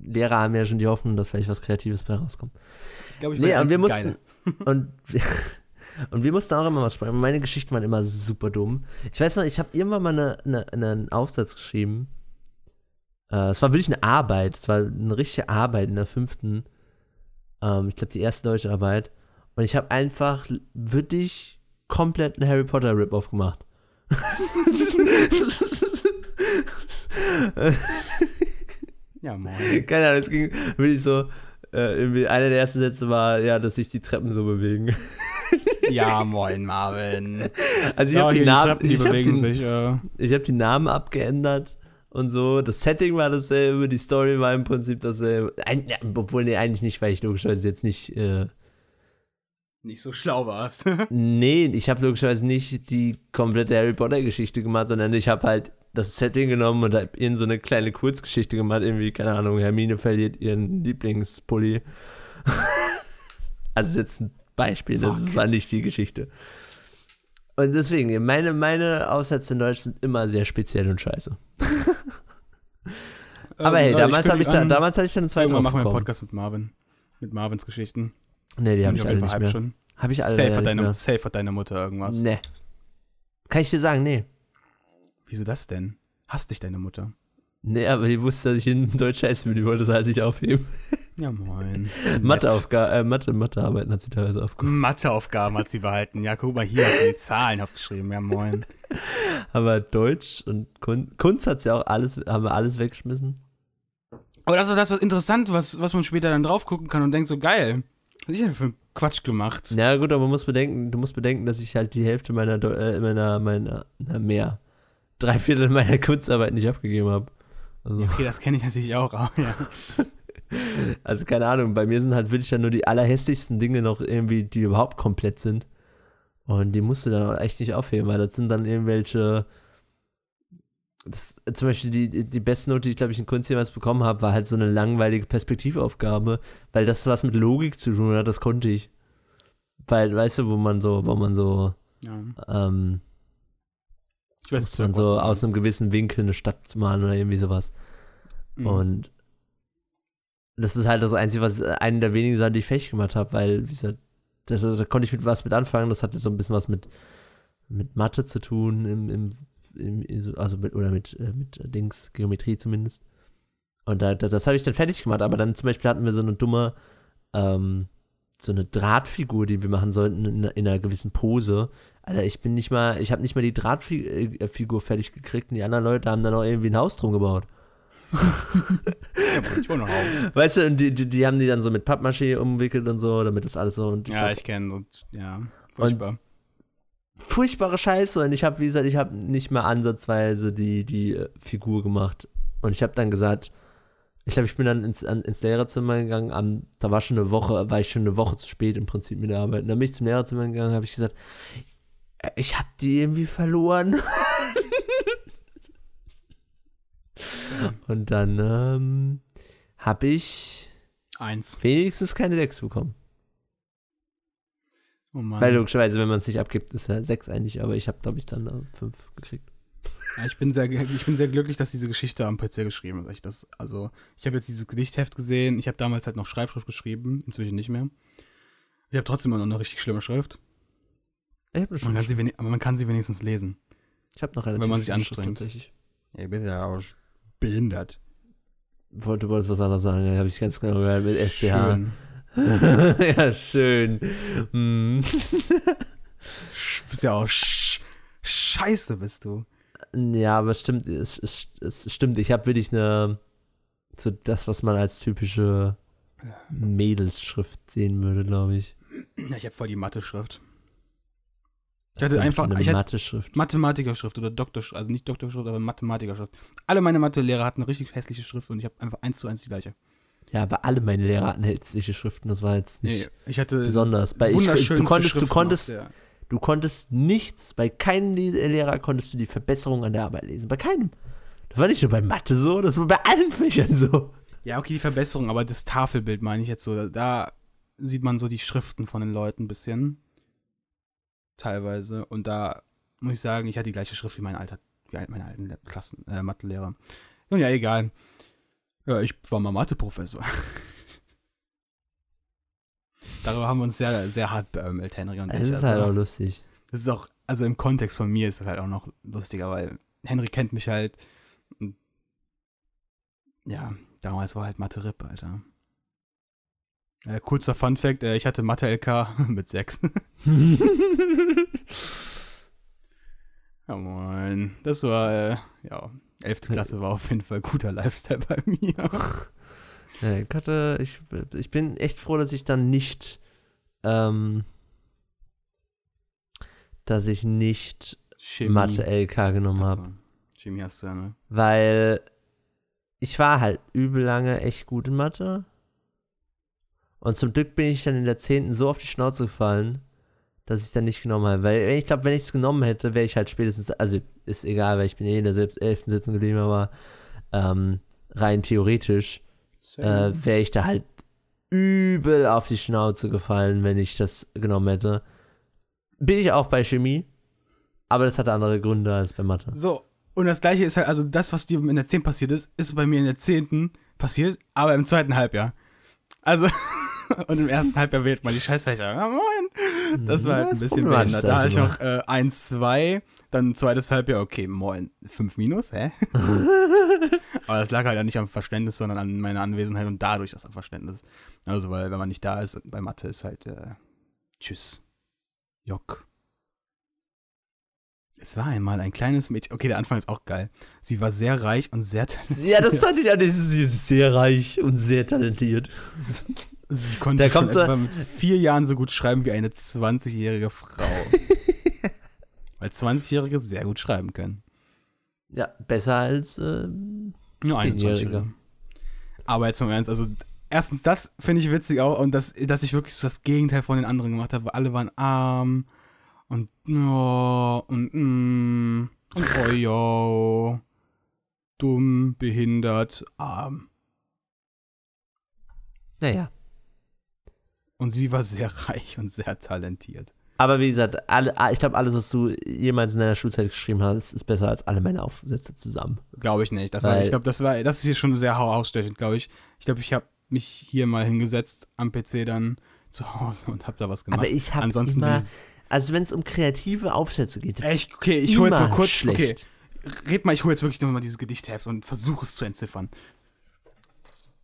Lehrer haben ja schon die Hoffnung, dass vielleicht was Kreatives bei rauskommt. Ich glaube, ich Nee, und wir mussten, und, wir, und wir mussten auch immer was schreiben. Meine Geschichten waren immer super dumm. Ich weiß noch, ich habe irgendwann mal eine, eine, einen Aufsatz geschrieben. Äh, es war wirklich eine Arbeit. Es war eine richtige Arbeit in der fünften. Ähm, ich glaube, die erste deutsche Arbeit. Und ich habe einfach wirklich komplett einen Harry Potter Rip-Off gemacht. Ja, moin. Keine Ahnung, es ging wirklich so. Äh, einer der ersten Sätze war, ja, dass sich die Treppen so bewegen. Ja, moin, Marvin. Also ich Ja, habe die, Namen, Treppen, die ich hab bewegen die, sich. Äh, ich hab die Namen abgeändert und so. Das Setting war dasselbe, die Story war im Prinzip dasselbe. Ein, ja, obwohl, nee, eigentlich nicht, weil ich logischerweise jetzt nicht. Äh, nicht so schlau warst. nee, ich habe logischerweise nicht die komplette Harry Potter-Geschichte gemacht, sondern ich habe halt das Setting genommen und hab in so eine kleine Kurzgeschichte gemacht. Irgendwie, keine Ahnung, Hermine verliert ihren Lieblingspulli. also, jetzt ein Beispiel, das Fuck. ist- war nicht die Geschichte. Und deswegen, meine, meine Aufsätze in Deutsch sind immer sehr speziell und scheiße. Aber hey, Ähm, damals, hab ich da, damals hatte ich dann zweite Irgendwann machen wir einen. Podcast mit Marvin. Mit Marvins Geschichten. Nee, die habe ich auf alle jeden nicht mehr. schon. Habe ich alle Safe hat, deine, safe hat deine Mutter irgendwas. Nee. Kann ich dir sagen, nee. Wieso das denn? Hasst dich deine Mutter? Nee, aber die wusste, dass ich in Deutsch bin. Die wollte das halt nicht aufheben. Ja, moin. Matheaufgaben, äh, Mathe, Mathearbeiten hat sie teilweise aufgehoben. Matheaufgaben hat sie behalten. Ja, guck mal, hier hast du die Zahlen aufgeschrieben. Ja, moin. Aber Deutsch und Kun Kunst hat sie auch alles, haben wir alles weggeschmissen. Aber das ist das was interessant, was, was man später dann drauf gucken kann und denkt so, geil. Was hab ich denn für einen Quatsch gemacht? Ja, gut, aber man muss bedenken, du musst bedenken, dass ich halt die Hälfte meiner, Deu- äh, meiner, meiner, na, mehr, drei Viertel meiner Kunstarbeit nicht abgegeben habe. Also, Okay, das kenne ich natürlich auch. Aber, ja. also, keine Ahnung, bei mir sind halt wirklich ja nur die allerhässlichsten Dinge noch irgendwie, die überhaupt komplett sind. Und die musst du dann auch echt nicht aufheben, weil das sind dann irgendwelche. Das, zum Beispiel die, die, die beste Note, die ich glaube ich in Kunst jemals bekommen habe, war halt so eine langweilige Perspektivaufgabe, weil das was mit Logik zu tun hat, das konnte ich. Weil, weißt du, wo man so, wo man so, ja. ähm, Ich weiß was so aus einem gewissen Winkel eine Stadt malen oder irgendwie sowas. Mhm. Und das ist halt das Einzige, was eine der wenigen Sachen, die ich fähig gemacht habe, weil, wie gesagt, da, da, da konnte ich mit was mit anfangen. Das hatte so ein bisschen was mit, mit Mathe zu tun, im, im, im, also mit, oder mit, äh, mit Dings, Geometrie zumindest. Und da, da, das habe ich dann fertig gemacht, aber dann zum Beispiel hatten wir so eine dumme, ähm, so eine Drahtfigur, die wir machen sollten in, in einer gewissen Pose. Alter, ich bin nicht mal, ich habe nicht mal die Drahtfigur fertig gekriegt und die anderen Leute haben dann auch irgendwie ein Haus drum gebaut. ja, aber ich wohne noch Haus. Weißt du, und die, die, die haben die dann so mit Pappmaché umwickelt und so, damit das alles so. Und ich Ja, glaub, ich kenne. und Ja, furchtbar. furchtbare Scheiße. Und ich habe, wie gesagt, ich habe nicht mal ansatzweise die, die äh, Figur gemacht. Und ich habe dann gesagt, ich glaube, ich bin dann ins, an, ins Lehrerzimmer gegangen. Am, da war schon eine Woche, war ich schon eine Woche zu spät im Prinzip mit der Arbeit. Und dann bin ich zum Lehrerzimmer gegangen, habe ich gesagt, äh, ich habe die irgendwie verloren. Und dann ähm, habe ich Eins. wenigstens keine 6 bekommen. Oh Mann. Weil logischerweise, wenn man es nicht abgibt, ist ja 6 eigentlich, aber ich habe, glaube ich, dann 5 gekriegt. Ja, ich, bin sehr, ich bin sehr glücklich, dass diese Geschichte am PC geschrieben ist. Ich das, also, ich habe jetzt dieses Gedichtheft gesehen. Ich habe damals halt noch Schreibschrift geschrieben, inzwischen nicht mehr. Ich habe trotzdem immer noch eine richtig schlimme Schrift. Ich hab eine Man kann sie man kann sie wenigstens lesen. Ich habe noch relativ Wenn man sich anstrengt. Tatsächlich. Ja, bist ja auch behindert. Wollte, du wolltest was anderes sagen, ja, habe ich ganz genau gehört mit SCH. Schön. ja, schön. Sch- Bist ja auch sch scheiße, bist du. Ja, aber es stimmt, es, es, es stimmt. Ich habe wirklich eine, so das, was man als typische Mädelsschrift sehen würde, glaube ich. Ja, ich habe voll die Mathe-Schrift. Ich hatte einfach- eine Mathe-Schrift. Mathematikerschrift oder Doktorschrift, also nicht Doktorschrift, aber Mathematikerschrift. Alle meine Mathelehrer hatten richtig hässliche Schrift und ich habe einfach eins zu eins die gleiche. Ja, aber alle meine Lehrer hatten hässliche Schriften, das war jetzt nicht Nee, ich hatte besonders. Bei ich, du konntest, du Schriften konntest, auf der- du konntest nichts, bei keinem Lehrer konntest du die Verbesserung an der Arbeit lesen. Bei keinem. Das war nicht nur bei Mathe so, das war bei allen Fächern so. Ja, okay, die Verbesserung, aber das Tafelbild meine ich jetzt so. Da sieht man so die Schriften von den Leuten ein bisschen. Teilweise. Und da muss ich sagen, ich hatte die gleiche Schrift wie mein alter, wie meine alten Klassen, äh, Mathelehrer. Nun ja, egal. Ja, ich war mal Matheprofessor. Darüber haben wir uns sehr, sehr hart beömmelt, Henry und Das ich. ist Also, halt auch lustig. das ist auch, also im Kontext von mir ist das halt auch noch lustiger, weil Henry kennt mich halt. Ja, damals war halt Mathe RIP, Alter. Äh, kurzer Fun Fact, äh, ich hatte Mathe LK mit 6. ja, moin. Das war, äh, ja, 11. Klasse war auf jeden Fall guter Lifestyle bei mir. Ja, ich, hatte, ich, ich bin echt froh, dass ich dann nicht, ähm, dass ich nicht Chemie. Mathe LK genommen habe. Chemie hast du ja, ne? Weil ich war halt übel lange echt gut in Mathe. Und zum Glück bin ich dann in der 10. so auf die Schnauze gefallen, dass ich es dann nicht genommen habe. Weil ich glaube, wenn ich es genommen hätte, wäre ich halt spätestens, also ist egal, weil ich bin eh in der 11. sitzen geblieben, aber ähm, rein theoretisch äh, wäre ich da halt übel auf die Schnauze gefallen, wenn ich das genommen hätte. Bin ich auch bei Chemie, aber das hatte andere Gründe als bei Mathe. So, und das gleiche ist halt, also das, was dir in der 10 passiert ist, ist bei mir in der 10. passiert, aber im zweiten Halbjahr. Also, und im ersten Halbjahr wählt man die Scheißfächer. Ja, moin. Das war halt ein bisschen behindert. Da hatte ich noch äh, 1, 2, dann zweites Halbjahr, okay, moin, 5 minus, hä? aber das lag halt ja nicht am Verständnis, sondern an meiner Anwesenheit und dadurch das am Verständnis. Also, weil wenn man nicht da ist, bei Mathe ist halt, äh, tschüss. Jock. Es war einmal ein kleines Mädchen. Okay, der Anfang ist auch geil. Sie war sehr reich und sehr talentiert. Ja, das fand ich ja, das ist sehr reich und sehr talentiert. Sie konnte schon so- etwa mit vier Jahren so gut schreiben wie eine 20-jährige Frau. Weil 20-Jährige sehr gut schreiben können. Ja, besser als ähm, Nur eine Zehnjährige. 20-Jährige. Aber jetzt mal Ernst, also erstens das finde ich witzig auch und das, dass ich wirklich so das Gegenteil von den anderen gemacht habe. Alle waren arm und ja und mm, und oh ja, dumm, behindert, arm. naja. Und sie war sehr reich und sehr talentiert. Aber wie gesagt, alle, ich glaube, alles, was du jemals in deiner Schulzeit geschrieben hast, ist besser als alle meine Aufsätze zusammen. Glaube ich nicht. Das war, Weil- ich glaube, das war, das ist hier schon sehr herausstechend, glaube ich. Ich glaube, ich habe mich hier mal hingesetzt am PC dann zu Hause und habe da was gemacht. Aber ich habe Ansonsten immer, also wenn es um kreative Aufsätze geht, Echt, okay, ich hole jetzt mal kurz. schlecht. Okay, red mal, ich hole jetzt wirklich nochmal dieses Gedichtheft und versuche es zu entziffern.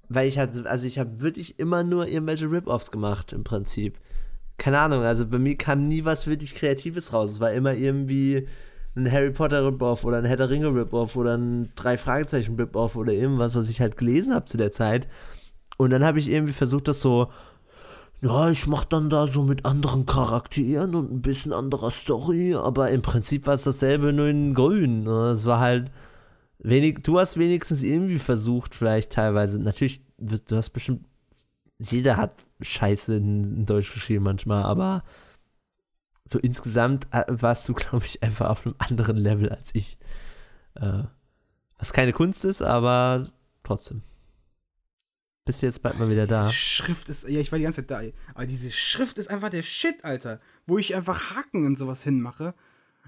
Weil ich hatte, also ich habe wirklich immer nur irgendwelche Rip-Offs gemacht, im Prinzip. Keine Ahnung, also bei mir kam nie was wirklich Kreatives raus. Es war immer irgendwie ein Harry Potter Rip-Off oder ein Herr der Ringe Rip-Off oder ein drei Fragezeichen Rip-Off oder irgendwas, was ich halt gelesen habe zu der Zeit. Und dann habe ich irgendwie versucht, das so, ja, ich mach dann da so mit anderen Charakteren und ein bisschen anderer Story, aber im Prinzip war es dasselbe, nur in grün. ne? Es war halt wenig, du hast wenigstens irgendwie versucht, vielleicht teilweise, natürlich, du hast bestimmt, jeder hat Scheiße in, in Deutsch geschrieben manchmal, aber so insgesamt äh, warst du, glaube ich, einfach auf einem anderen Level als ich. Äh, was keine Kunst ist, aber trotzdem. Bist du jetzt bald mal wieder diese da? Schrift ist, ja, ich war die ganze Zeit da, aber diese Schrift ist einfach der Shit, Alter. Wo ich einfach Haken und sowas hinmache.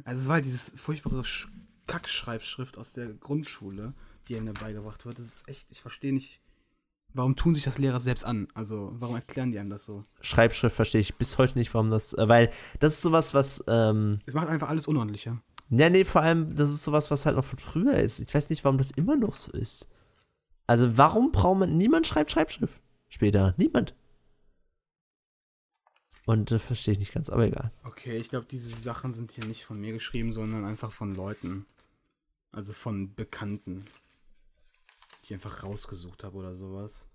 Also es war halt dieses furchtbare Sch Kackschreibschrift aus der Grundschule, die einem beigebracht wird. Das ist echt, ich verstehe nicht, warum tun sich das Lehrer selbst an? Also, warum erklären die einem das so? Schreibschrift verstehe ich bis heute nicht, warum das, äh, weil das ist sowas, was, ähm, Es macht einfach alles unordentlicher. ja, nee, vor allem, das ist sowas, was halt noch von früher ist. Ich weiß nicht, warum das immer noch so ist. Also, warum braucht man, niemand schreibt Schreibschrift später. Niemand. Und das verstehe ich nicht ganz, aber egal. Okay, ich glaube, diese Sachen sind hier nicht von mir geschrieben, sondern einfach von Leuten. Also von Bekannten. Die ich einfach rausgesucht habe oder sowas.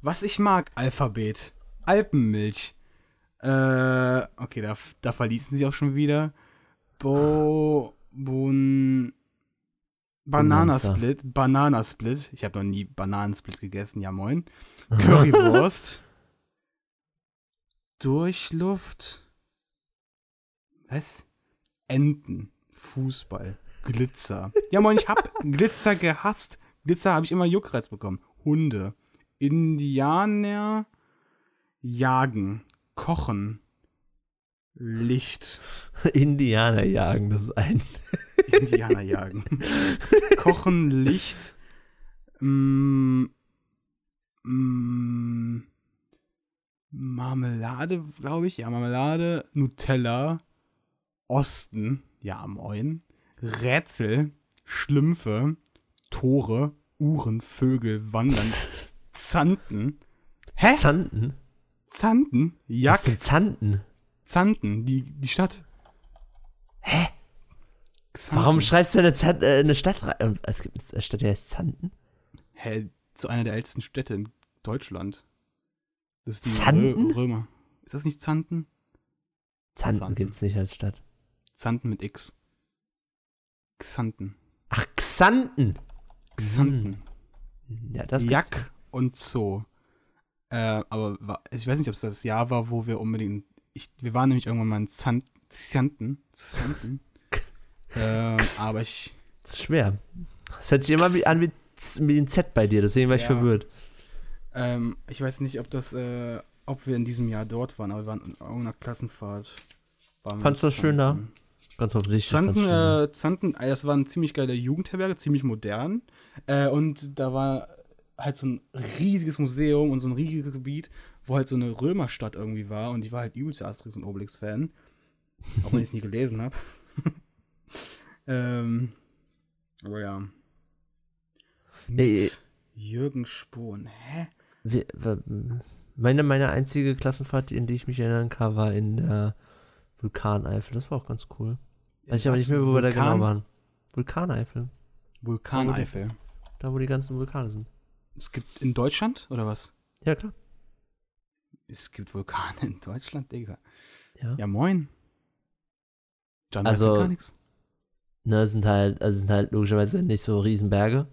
Was ich mag, Alphabet. Alpenmilch. Äh, okay, da, da verließen sie auch schon wieder. Bo. Bun. Bananasplit. Bananasplit. Ich habe noch nie Bananensplit gegessen, ja moin. Currywurst. Durchluft. Was? Enten. Fußball. Glitzer. Ja moin, ich hab Glitzer gehasst. Glitzer habe ich immer Juckreiz bekommen. Hunde. Indianer. Jagen. Kochen. Licht. Indianer jagen, das ist ein. Indianer jagen. Kochen, Licht. Mm, mm, Marmelade, glaube ich. Ja, Marmelade. Nutella. Osten. Ja, moin. Rätsel. Schlümpfe. Tore. Uhren. Vögel. Wandern. Zanten. Hä? Zanten? Zanten? Was Jack. sind Zanten? Zanten. Die, die Stadt. Hä? Xanten. Warum schreibst du eine, Zan äh, eine Stadt rein? Es gibt eine Stadt, die heißt Zanten? Hä, zu einer der ältesten Städte in Deutschland. Das ist die Zanten? Rö Römer. Ist das nicht Zanten? Zanten, Zanten. gibt's nicht als Stadt. Zanten mit X. Xanten. Ach, Xanten. Xanten. Ja, das. Jack und Zoo. Äh, aber wa- ich weiß nicht, ob es das Jahr war, wo wir unbedingt. Ich, wir waren nämlich irgendwann mal in Zan Zanten. Zanten. ähm, aber ich. Das ist schwer. Das hört sich immer wie an wie, wie ein Z bei dir, deswegen war ich Ja. verwirrt. Ähm, ich weiß nicht, ob das, äh, ob wir in diesem Jahr dort waren, aber wir waren in irgendeiner Klassenfahrt. Fandst du das schön da? Ganz offensichtlich. Zanten, äh, Zanten, äh, das war eine ziemlich geile Jugendherberge, ziemlich modern. Äh, und da war halt so ein riesiges Museum und so ein riesiges Gebiet, wo halt so eine Römerstadt irgendwie war. Und ich war halt übelst Asterix und Obelix-Fan. Auch wenn ich es nie gelesen habe. ähm, aber ja. Mit Nee. Jürgen Spohn. Hä? Wir, meine, meine einzige Klassenfahrt, in die ich mich erinnern kann, war in der Vulkaneifel. Das war auch ganz cool. Weiß ich aber nicht mehr, wo wir da genau waren. Vulkaneifel. Vulkaneifel. Da, wo die ganzen Vulkane sind. Es gibt in Deutschland oder was? Ja, klar. Es gibt Vulkane in Deutschland, Digga. Ja. Ja, moin. John Also- weiß gar nichts. Ne, sind halt, also sind halt logischerweise nicht so Riesenberge.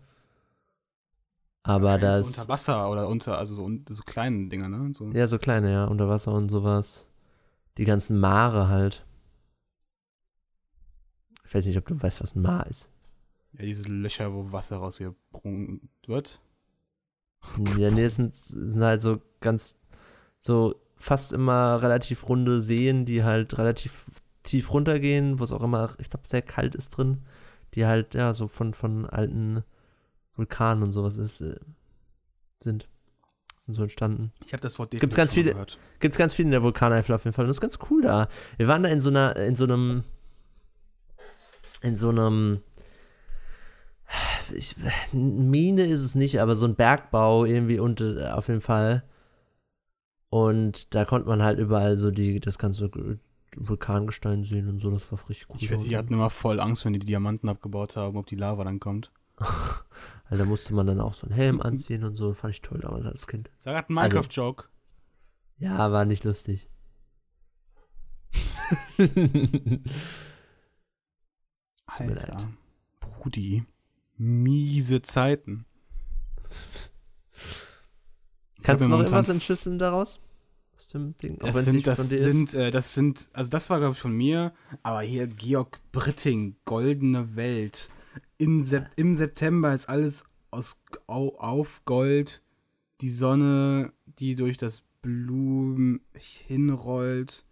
Aber Wahrscheinlich da so unter Wasser oder unter, also so, so kleine Dinger, ne? So. Ja, so kleine, ja, unter Wasser und sowas. Die ganzen Mare halt. Ich weiß nicht, ob du weißt, was ein Maar ist. Ja, diese Löcher, wo Wasser rausgebrungen wird. Ja, nee, das sind, sind halt so ganz, so fast immer relativ runde Seen, die halt relativ tief runtergehen, wo es auch immer, ich glaube, sehr kalt ist drin, die halt, ja, so von, von alten Vulkanen und sowas ist, äh, sind. Sind so entstanden. Ich habe das Wort Gibt's ganz viele- gehört. Gibt's ganz viel in der Vulkaneifel auf jeden Fall. Und das ist ganz cool da. Wir waren da in so einer, in so einem, in so einem, ich, Mine ist es nicht, aber so ein Bergbau irgendwie unter, auf jeden Fall. Und da konnte man halt überall so die, das ganze Vulkangestein sehen und so. Das war richtig cool. Ich weiß, die hatten immer voll Angst, wenn die die Diamanten abgebaut haben, ob die Lava dann kommt. Also da musste man dann auch so einen Helm anziehen und so. Fand ich toll damals als Kind. Sag grad einen Also- Minecraft-Joke. Ja, war nicht lustig. Alter. Brudi. Miese Zeiten. Kannst du noch irgendwas entschlüsseln daraus? Aus dem Ding? Das sind, das sind, äh, das sind, also das war, glaube ich, von mir, aber hier Georg Britting, Goldene Welt. Sep Im September ist alles aus, au, auf Gold. die Sonne, die durch das Blumen hinrollt.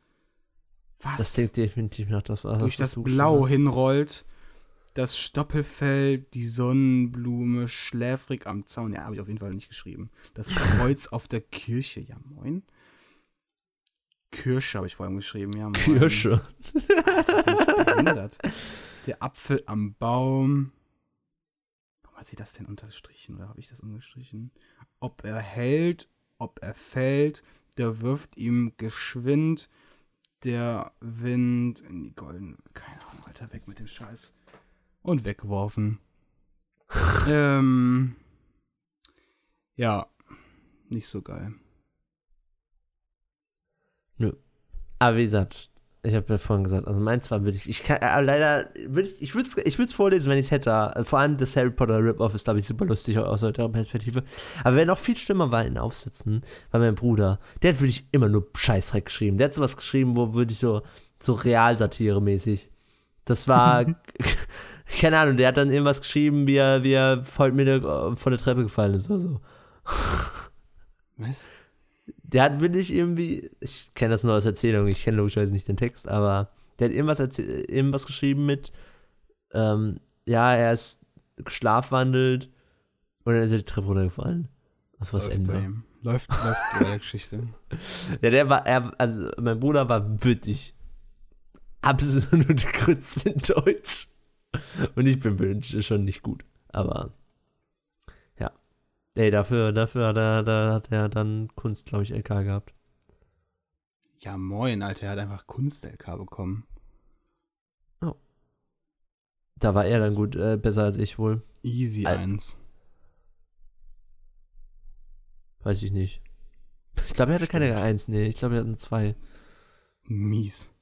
Was? Das klingt definitiv nach das, was durch das du Blau hinrollt. Das Stoppelfeld, die Sonnenblume, schläfrig am Zaun. Ja, habe ich auf jeden Fall nicht geschrieben. Das Kreuz auf der Kirche. Ja, moin. Kirsche habe ich vor allem geschrieben. Ja, moin. Kirsche. Der Apfel am Baum. Warum hat sie das denn unterstrichen? Oder habe ich das unterstrichen? Ob er hält, ob er fällt, der wirft ihm geschwind der Wind in die goldene. Keine Ahnung, Alter, weg mit dem Scheiß. Und weggeworfen. ähm. Ja, nicht so geil. Aber wie gesagt, ich habe ja vorhin gesagt, also meins war würde ich, ich kann, äh, leider, würde ich, ich würde es ich würd's vorlesen, wenn ich es hätte. Äh, Vor allem das Harry Potter Rip-Off ist, glaube ich, super lustig aus heutiger Perspektive. Aber wer noch viel schlimmer war in Aufsätzen, war mein Bruder. Der hat wirklich immer nur Scheißdreck geschrieben. Der hat sowas geschrieben, wo würde ich so, so Realsatire-mäßig. Das war, keine Ahnung, der hat dann irgendwas geschrieben, wie er, wie er heute Mittag von der Treppe gefallen ist oder so. Was? Der hat wirklich irgendwie, ich kenne das nur aus Erzählungen, ich kenne logischerweise nicht den Text, aber der hat irgendwas, irgendwas geschrieben mit, ähm, ja, er ist schlafwandelt und dann ist er die Treppe runtergefallen. Das war das Ende. Läuft, läuft bei der Geschichte. Ja, der war, er, also mein Bruder war wirklich absolut grütze in Deutsch. Und ich bin schon nicht gut. Aber ja. Ey, dafür, dafür hat er, da hat er dann Kunst, glaube ich, LK gehabt. Ja, moin, Alter, er hat einfach Kunst-LK bekommen. Da war er dann gut, äh, besser als ich wohl. Easy Al- 1. Weiß ich nicht. Ich glaube, er hatte keine Stimmt. Eins, nee. Ich glaube, er hatte eine Zwei. Mies.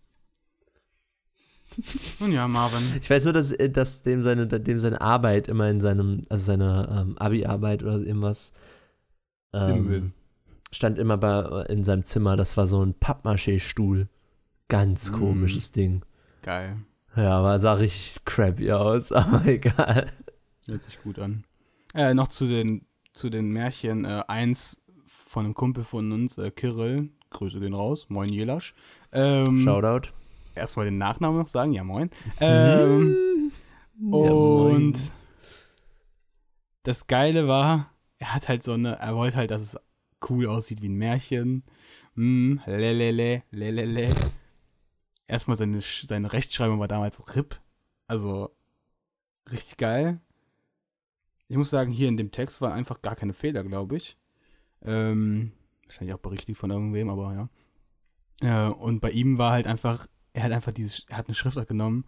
Nun ja, Marvin. Ich weiß nur, dass, äh, dass dem, seine, dem seine Arbeit immer in seinem, also seine ähm, Abi-Arbeit oder irgendwas ähm, stand immer bei, in seinem Zimmer. Das war so ein Pappmaché-Stuhl. Ganz Mm. komisches Ding. Geil. Ja, aber sah richtig crappy aus, aber egal. Hört sich gut an. Äh, noch zu den, zu den Märchen. Äh, eins von einem Kumpel von uns, äh, Kirill. Grüße gehen raus. Moin, Jelasch. Ähm, Shoutout. Erstmal den Nachnamen noch sagen. Ja, moin. Ähm, Ja, moin. Und das Geile war, er hat halt so eine, er wollte halt, dass es cool aussieht wie ein Märchen. Mm, lelele, lelele. Erstmal seine, seine Rechtschreibung war damals RIP. Also richtig geil. Ich muss sagen, hier in dem Text waren einfach gar keine Fehler, glaube ich. Ähm, wahrscheinlich auch berichtigt von irgendwem, aber ja. Äh, und bei ihm war halt einfach, er hat einfach dieses, er hat eine Schriftart genommen,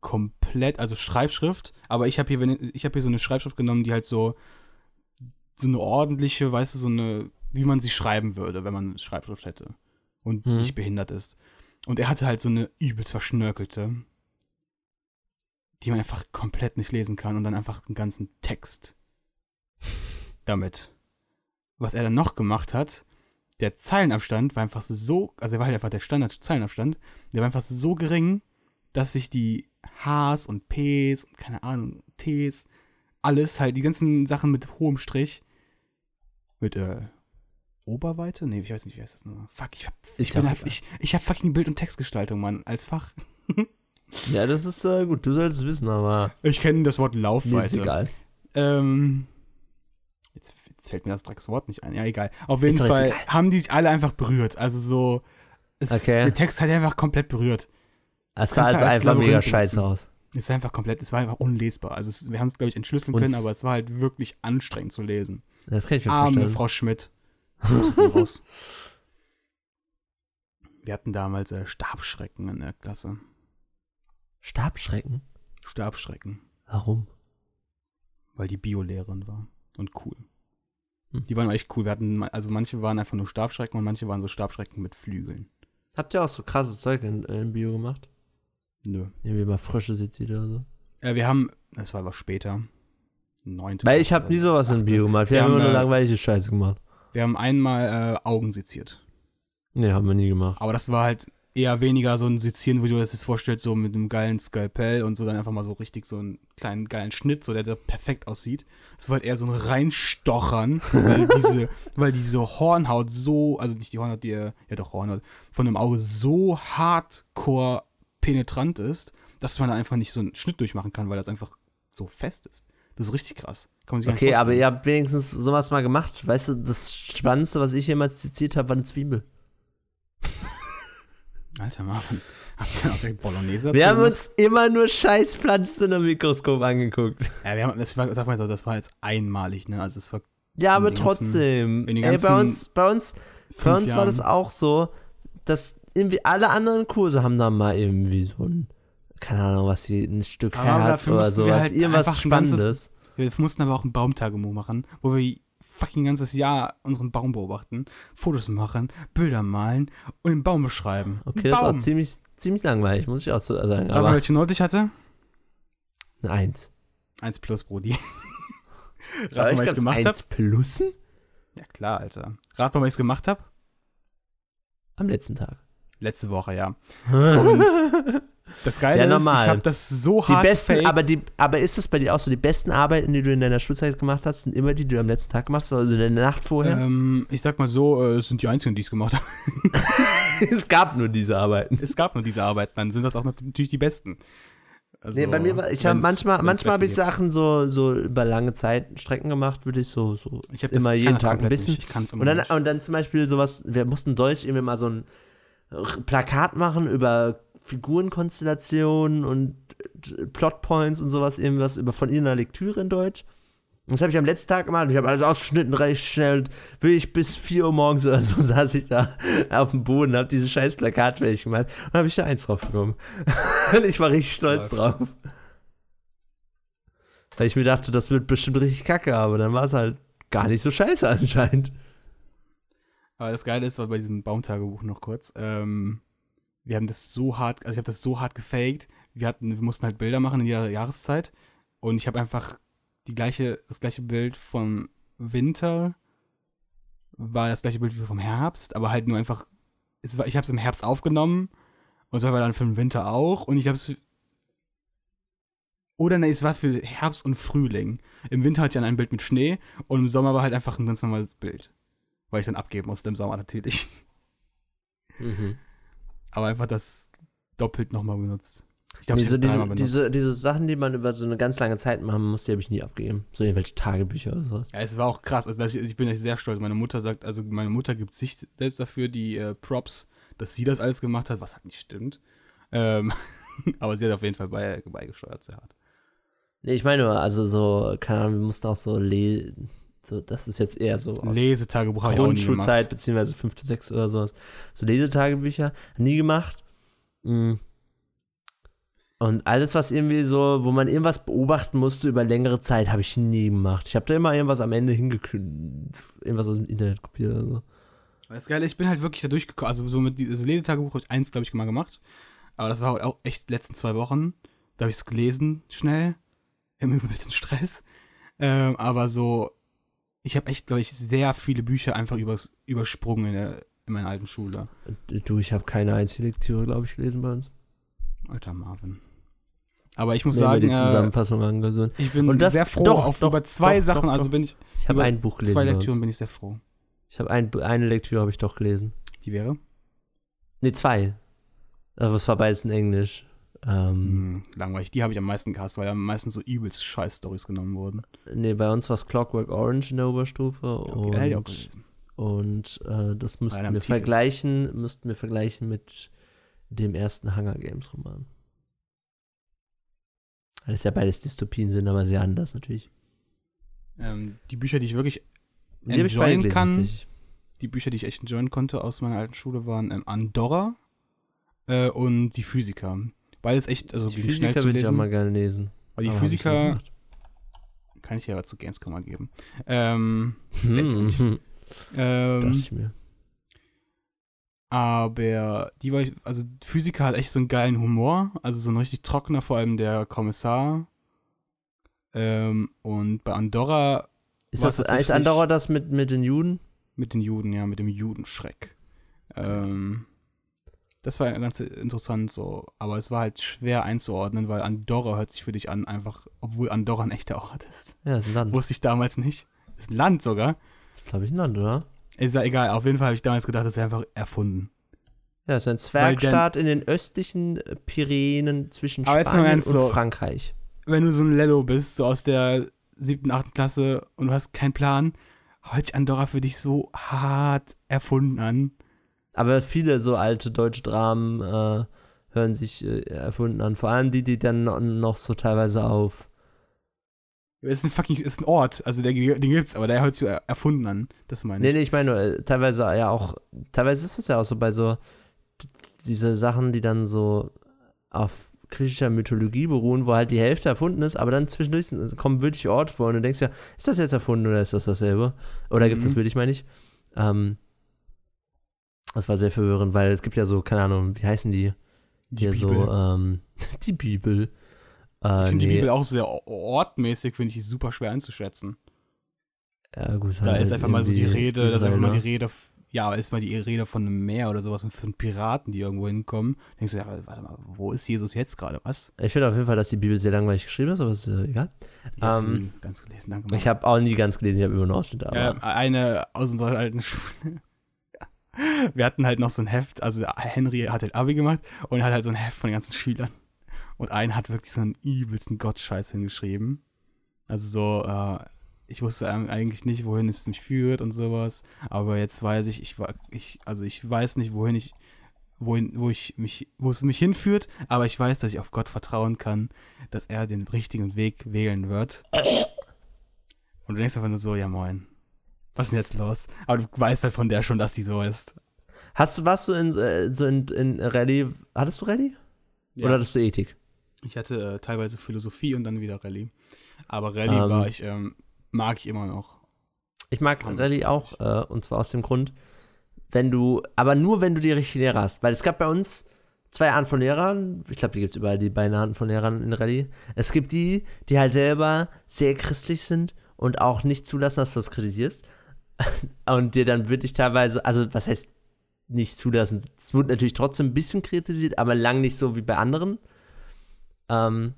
komplett, also Schreibschrift, aber ich habe hier, wenn ich habe hier so eine Schreibschrift genommen, die halt so so eine ordentliche, weißt du, so eine, wie man sie schreiben würde, wenn man eine Schreibschrift hätte und Mhm. nicht behindert ist. Und er hatte halt so eine übelst verschnörkelte, die man einfach komplett nicht lesen kann und dann einfach den ganzen Text damit. Was er dann noch gemacht hat, der Zeilenabstand war einfach so, also er war halt einfach der Standard-Zeilenabstand, der war einfach so gering, dass sich die Hs und Ps und keine Ahnung, Ts, alles halt, die ganzen Sachen mit hohem Strich, mit äh, Oberweite? Nee, ich weiß nicht, wie heißt das nochmal. Fuck, ich hab, ich, bin auch halt, ich, ich hab fucking Bild- und Textgestaltung, Mann, als Fach. Ja, das ist äh, gut. Du sollst es wissen, aber Ich kenne das Wort mir ist Laufweite. egal. Ähm, jetzt, fällt mir das Dreckswort nicht ein. Ja, egal. Auf jeden Ist Fall haben die sich alle einfach berührt. Also so, es, Okay. der Text hat einfach komplett berührt. Es sah also als einfach mega scheiße aus. Es ist einfach komplett, es war einfach unlesbar. Also es, wir haben es, glaube ich, entschlüsseln Und können, aber es war halt wirklich anstrengend zu lesen. Das kann ich mir Arme vorstellen. Frau Schmidt. Raus. Wir hatten damals äh, Stabschrecken in der Klasse. Stabschrecken? Stabschrecken, Warum? weil die Biolehrerin war. Und cool. Hm. Die waren echt cool. Wir hatten, also manche waren einfach nur Stabschrecken und manche waren so Stabschrecken mit Flügeln. Habt ihr auch so krasses Zeug in, in Bio gemacht? Nö. Irgendwie mal Frösche sitzt oder so? Äh, wir haben, das war aber später. Neunte. Weil ich habe nie sowas in achte. Bio gemacht. Wir, Wir haben immer haben, nur äh, langweilige Scheiße gemacht. Wir haben einmal äh, Augen seziert. Nee, haben wir nie gemacht. Aber das war halt, eher weniger so ein Sezieren, wie du das jetzt vorstellst, so mit einem geilen Skalpell und so dann einfach mal so richtig so einen kleinen geilen Schnitt, so der da perfekt aussieht. Es war halt eher so ein Reinstochern, weil diese, weil diese Hornhaut so, also nicht die Hornhaut, die, ja doch Hornhaut, von dem Auge so hardcore penetrant ist, dass man da einfach nicht so einen Schnitt durchmachen kann, weil das einfach so fest ist. Das ist richtig krass. Okay, aber ihr habt wenigstens sowas mal gemacht. Weißt du, das Spannendste, was ich jemals zitiert habe, war eine Zwiebel. Alter Marvin, habt ihr auch direkt Bolognese Wir dazu haben gemacht? uns immer nur Scheißpflanzen im Mikroskop angeguckt. Ja, wir haben, das war, sag mal so, das war jetzt einmalig, ne? Also es war Ja, aber den ganzen- trotzdem. den Ey, bei uns, bei uns, bei uns war das auch so, dass irgendwie alle anderen Kurse haben da mal irgendwie so ein, keine Ahnung, was sie, ein Stück Aber Herz oder wir sowas, halt irgendwas ein ganzes- Spannendes. Wir mussten aber auch ein Baumtagebuch machen, wo wir fucking ganzes Jahr unseren Baum beobachten, Fotos machen, Bilder malen und den Baum beschreiben. Okay, das Baum. auch ziemlich, ziemlich langweilig, muss ich auch so sagen. Sag mal, welche Note ich hatte? eine Eins. Eins plus, Brody. War Rat mal, was ich gemacht habe? Eins plussen? Ja klar, Alter. Rat mal, was ich gemacht habe? Am letzten Tag. Letzte Woche, ja. Und das Geile Ja, ist, normal. ich habe das so Die hart besten, gefaked. aber, die, aber ist es bei dir auch so, die besten Arbeiten, die du in deiner Schulzeit gemacht hast, sind immer die, die du am letzten Tag gemacht hast, also in der Nacht vorher? ähm, ich sag mal so, äh, es sind die Einzigen, die es gemacht haben. es gab nur diese Arbeiten. Es gab nur diese Arbeiten, dann sind das auch natürlich die besten. Also, nee, bei mir war, ich habe manchmal, manchmal habe ich. Sachen so, so über lange Zeit Strecken gemacht, würde ich so, so Ich das- immer jeden das Tag ein bisschen. Nicht. Ich Und dann, nicht. und dann zum Beispiel sowas, wir mussten Deutsch irgendwie mal so ein Plakat machen über Figurenkonstellationen und äh, Plotpoints und sowas, irgendwas über von irgendeiner Lektüre in Deutsch. Das habe ich am letzten Tag gemacht. Ich habe alles ausgeschnitten, recht schnell. Und Wirklich bis 4 Uhr morgens oder so saß ich da auf dem Boden, habe dieses scheiß Plakat fertig gemacht und habe ich da eins drauf genommen. und ich war richtig stolz Läuft. drauf. Weil ich mir dachte, das wird bestimmt richtig kacke, aber dann war es halt gar nicht so scheiße anscheinend. Aber das Geile ist, war bei diesem Baumtagebuch noch kurz, ähm, wir haben das so hart, also ich habe das so hart gefaked. Wir hatten, wir mussten halt Bilder machen in jeder Jahreszeit und ich habe einfach die gleiche, das gleiche Bild vom Winter war das gleiche Bild wie vom Herbst, aber halt nur einfach, es war, ich habe es im Herbst aufgenommen und es war dann für den Winter auch und ich habe es oder nee, es war für Herbst und Frühling. Im Winter hatte ich dann ein Bild mit Schnee und im Sommer war halt einfach ein ganz normales Bild. Weil ich dann abgeben musste im Sommer natürlich. Aber einfach das doppelt nochmal benutzt. Ich glaube, ich diese, diese, benutzt. diese, diese Sachen, die man über so eine ganz lange Zeit machen muss, die habe ich nie abgegeben. So irgendwelche Tagebücher oder sowas. ja, es war auch krass. Also das- ich bin echt sehr stolz. Meine Mutter sagt, also meine Mutter gibt sich selbst dafür die äh, Props, dass sie das alles gemacht hat, was halt nicht stimmt. Ähm, aber sie hat auf jeden Fall bei, beigesteuert, sehr hart. Nee, ich meine also so, keine Ahnung, wir mussten auch so lesen. So, das ist jetzt eher so aus Lesetagebuch Grundschulzeit, beziehungsweise fünfte, sechste oder sowas. So Lesetagebücher, nie gemacht. Mm. Und alles, was irgendwie so, wo man irgendwas beobachten musste über längere Zeit, habe ich nie gemacht. Ich habe da immer irgendwas am Ende hingekündigt, irgendwas aus dem Internet kopiert oder so. Das Geile, ich bin halt wirklich da durchgekommen. Also so mit dieses Lesetagebuch habe ich eins, glaube ich, mal gemacht. Aber das war halt auch echt die letzten zwei Wochen. Da habe ich es gelesen, schnell. Im übelsten Stress. Ähm, aber so, ich habe echt, glaube ich, sehr viele Bücher einfach übers, übersprungen in, der, in meiner alten Schule. Du, ich habe keine einzige Lektüre, glaube ich, gelesen bei uns. Alter Marvin. Aber ich muss immer sagen, die äh, Zusammenfassung angesehen. ich bin das- sehr froh doch, auf doch, über zwei doch, Sachen. also bin ich, Ich habe ein Buch gelesen. zwei. Lektüren bin ich sehr froh. Ich habe ein, eine Lektüre habe ich doch gelesen. Die wäre? Ne, zwei. Aber es war beides in Englisch. Ähm, Hm, langweilig. Die habe ich am meisten gehasst, weil am meisten so übelst Scheiß-Stories genommen wurden. Ne, bei uns war es Clockwork Orange in der Oberstufe. Okay, ich und und äh, das müssten wir Titel. vergleichen, müssten wir vergleichen mit dem ersten Hunger Games Roman. Weil es ja beides Dystopien sind, aber sehr anders natürlich. Ähm, die Bücher, die ich wirklich die ich enjoyen gelesen, kann, die Bücher, die ich echt enjoyen konnte aus meiner alten Schule, waren ähm, Andorra äh, und die Physiker. Beides echt, also Die schnell Physiker zu würde ich lesen. mal gerne lesen. Aber die aber ich Physiker kann ich ja aber zu Gamescom mal geben. Ähm, Hm, hm, ähm, dachte ich mir. aber die war ich, also Physiker hat echt so einen geilen Humor, also so ein richtig trockener, vor allem der Kommissar. Ähm, und bei Andorra Ist, das, ist Andorra das mit, mit den Juden? mit den Juden, ja, mit dem Judenschreck. Ähm, Das war ganz interessant so, aber es war halt schwer einzuordnen, weil Andorra hört sich für dich an, einfach, obwohl Andorra ein echter Ort ist. Ja, ist ein Land. Wusste ich damals nicht. Ist ein Land sogar. ist, glaube ich, ein Land, oder? Ist ja egal, auf jeden Fall habe ich damals gedacht, das wäre einfach erfunden. Ja, es ist ein Zwergstaat in den östlichen Pyrenäen zwischen Spanien und so. Frankreich. Wenn du so ein Lello bist, so aus der siebten, achten Klasse und du hast keinen Plan, hört sich Andorra für dich so hart erfunden an. Aber viele so alte deutsche Dramen äh, hören sich äh, erfunden an. Vor allem die, die dann no- noch so teilweise auf. Es ist ein fucking, ist ein Ort, also der, den gibt's, aber der hört sich erfunden an. Das meine Nee, ich. nee, ich meine, nur, äh, teilweise ja auch. Teilweise ist es ja auch so bei so. Diese Sachen, die dann so auf griechischer Mythologie beruhen, wo halt die Hälfte erfunden ist, aber dann zwischendurch sind- kommen wirklich Orte vor und du denkst ja, ist das jetzt erfunden oder ist das dasselbe? Oder gibt's das Mhm. wirklich, meine ich? Ähm, das war sehr verwirrend, weil es gibt ja so, keine Ahnung, wie heißen die? Die Hier Bibel. so, ähm, die Bibel. Äh, ich finde nee, die Bibel auch sehr ortmäßig, finde ich super schwer einzuschätzen. Ja, gut, Da ist einfach mal so die Rede, da ist einfach mal die? Rede, ja, ist mal die Rede von einem Meer oder sowas und von Piraten, die irgendwo hinkommen. Denkst du, ja, warte mal, wo ist Jesus jetzt gerade? Was? Ich finde auf jeden Fall, dass die Bibel sehr langweilig geschrieben ist, aber ist äh, egal. Ich hab's Ähm, nie ganz gelesen, danke. Ich habe auch nie ganz gelesen, ich habe immer nur Ausschnitte. Aber ja, eine aus unserer alten Schule. Wir hatten halt noch so ein Heft, also Henry hat halt Abi gemacht und hat halt so ein Heft von den ganzen Schülern. Und einer hat wirklich so einen übelsten Gottscheiß hingeschrieben. Also so, äh, ich wusste eigentlich nicht, wohin es mich führt und sowas. Aber jetzt weiß ich, ich ich, also ich weiß nicht, wohin ich, wohin, wo ich mich, wo es mich hinführt, aber ich weiß, dass ich auf Gott vertrauen kann, dass er den richtigen Weg wählen wird. Und du denkst einfach nur so, ja moin. Was ist denn jetzt los? Aber du weißt halt von der schon, dass die so ist. Hast du, warst du in, äh, so in, in Rallye, hattest du Rallye? Ja. Oder hattest du Ethik? Ich hatte äh, teilweise Philosophie und dann wieder Rallye. Aber Rallye Ähm. war ich, ähm, mag ich immer noch. Ich mag Haben Rallye auch, äh, und zwar aus dem Grund, wenn du, aber nur wenn du die richtigen Lehrer hast. Weil es gab bei uns zwei Arten von Lehrern, ich glaube, die gibt es überall, die beiden Arten von Lehrern in Rallye. Es gibt die, die halt selber sehr christlich sind und auch nicht zulassen, dass du das kritisierst. und dir dann wirklich teilweise, also was heißt nicht zulassen? Es wurde natürlich trotzdem ein bisschen kritisiert, aber lang nicht so wie bei anderen. Ähm,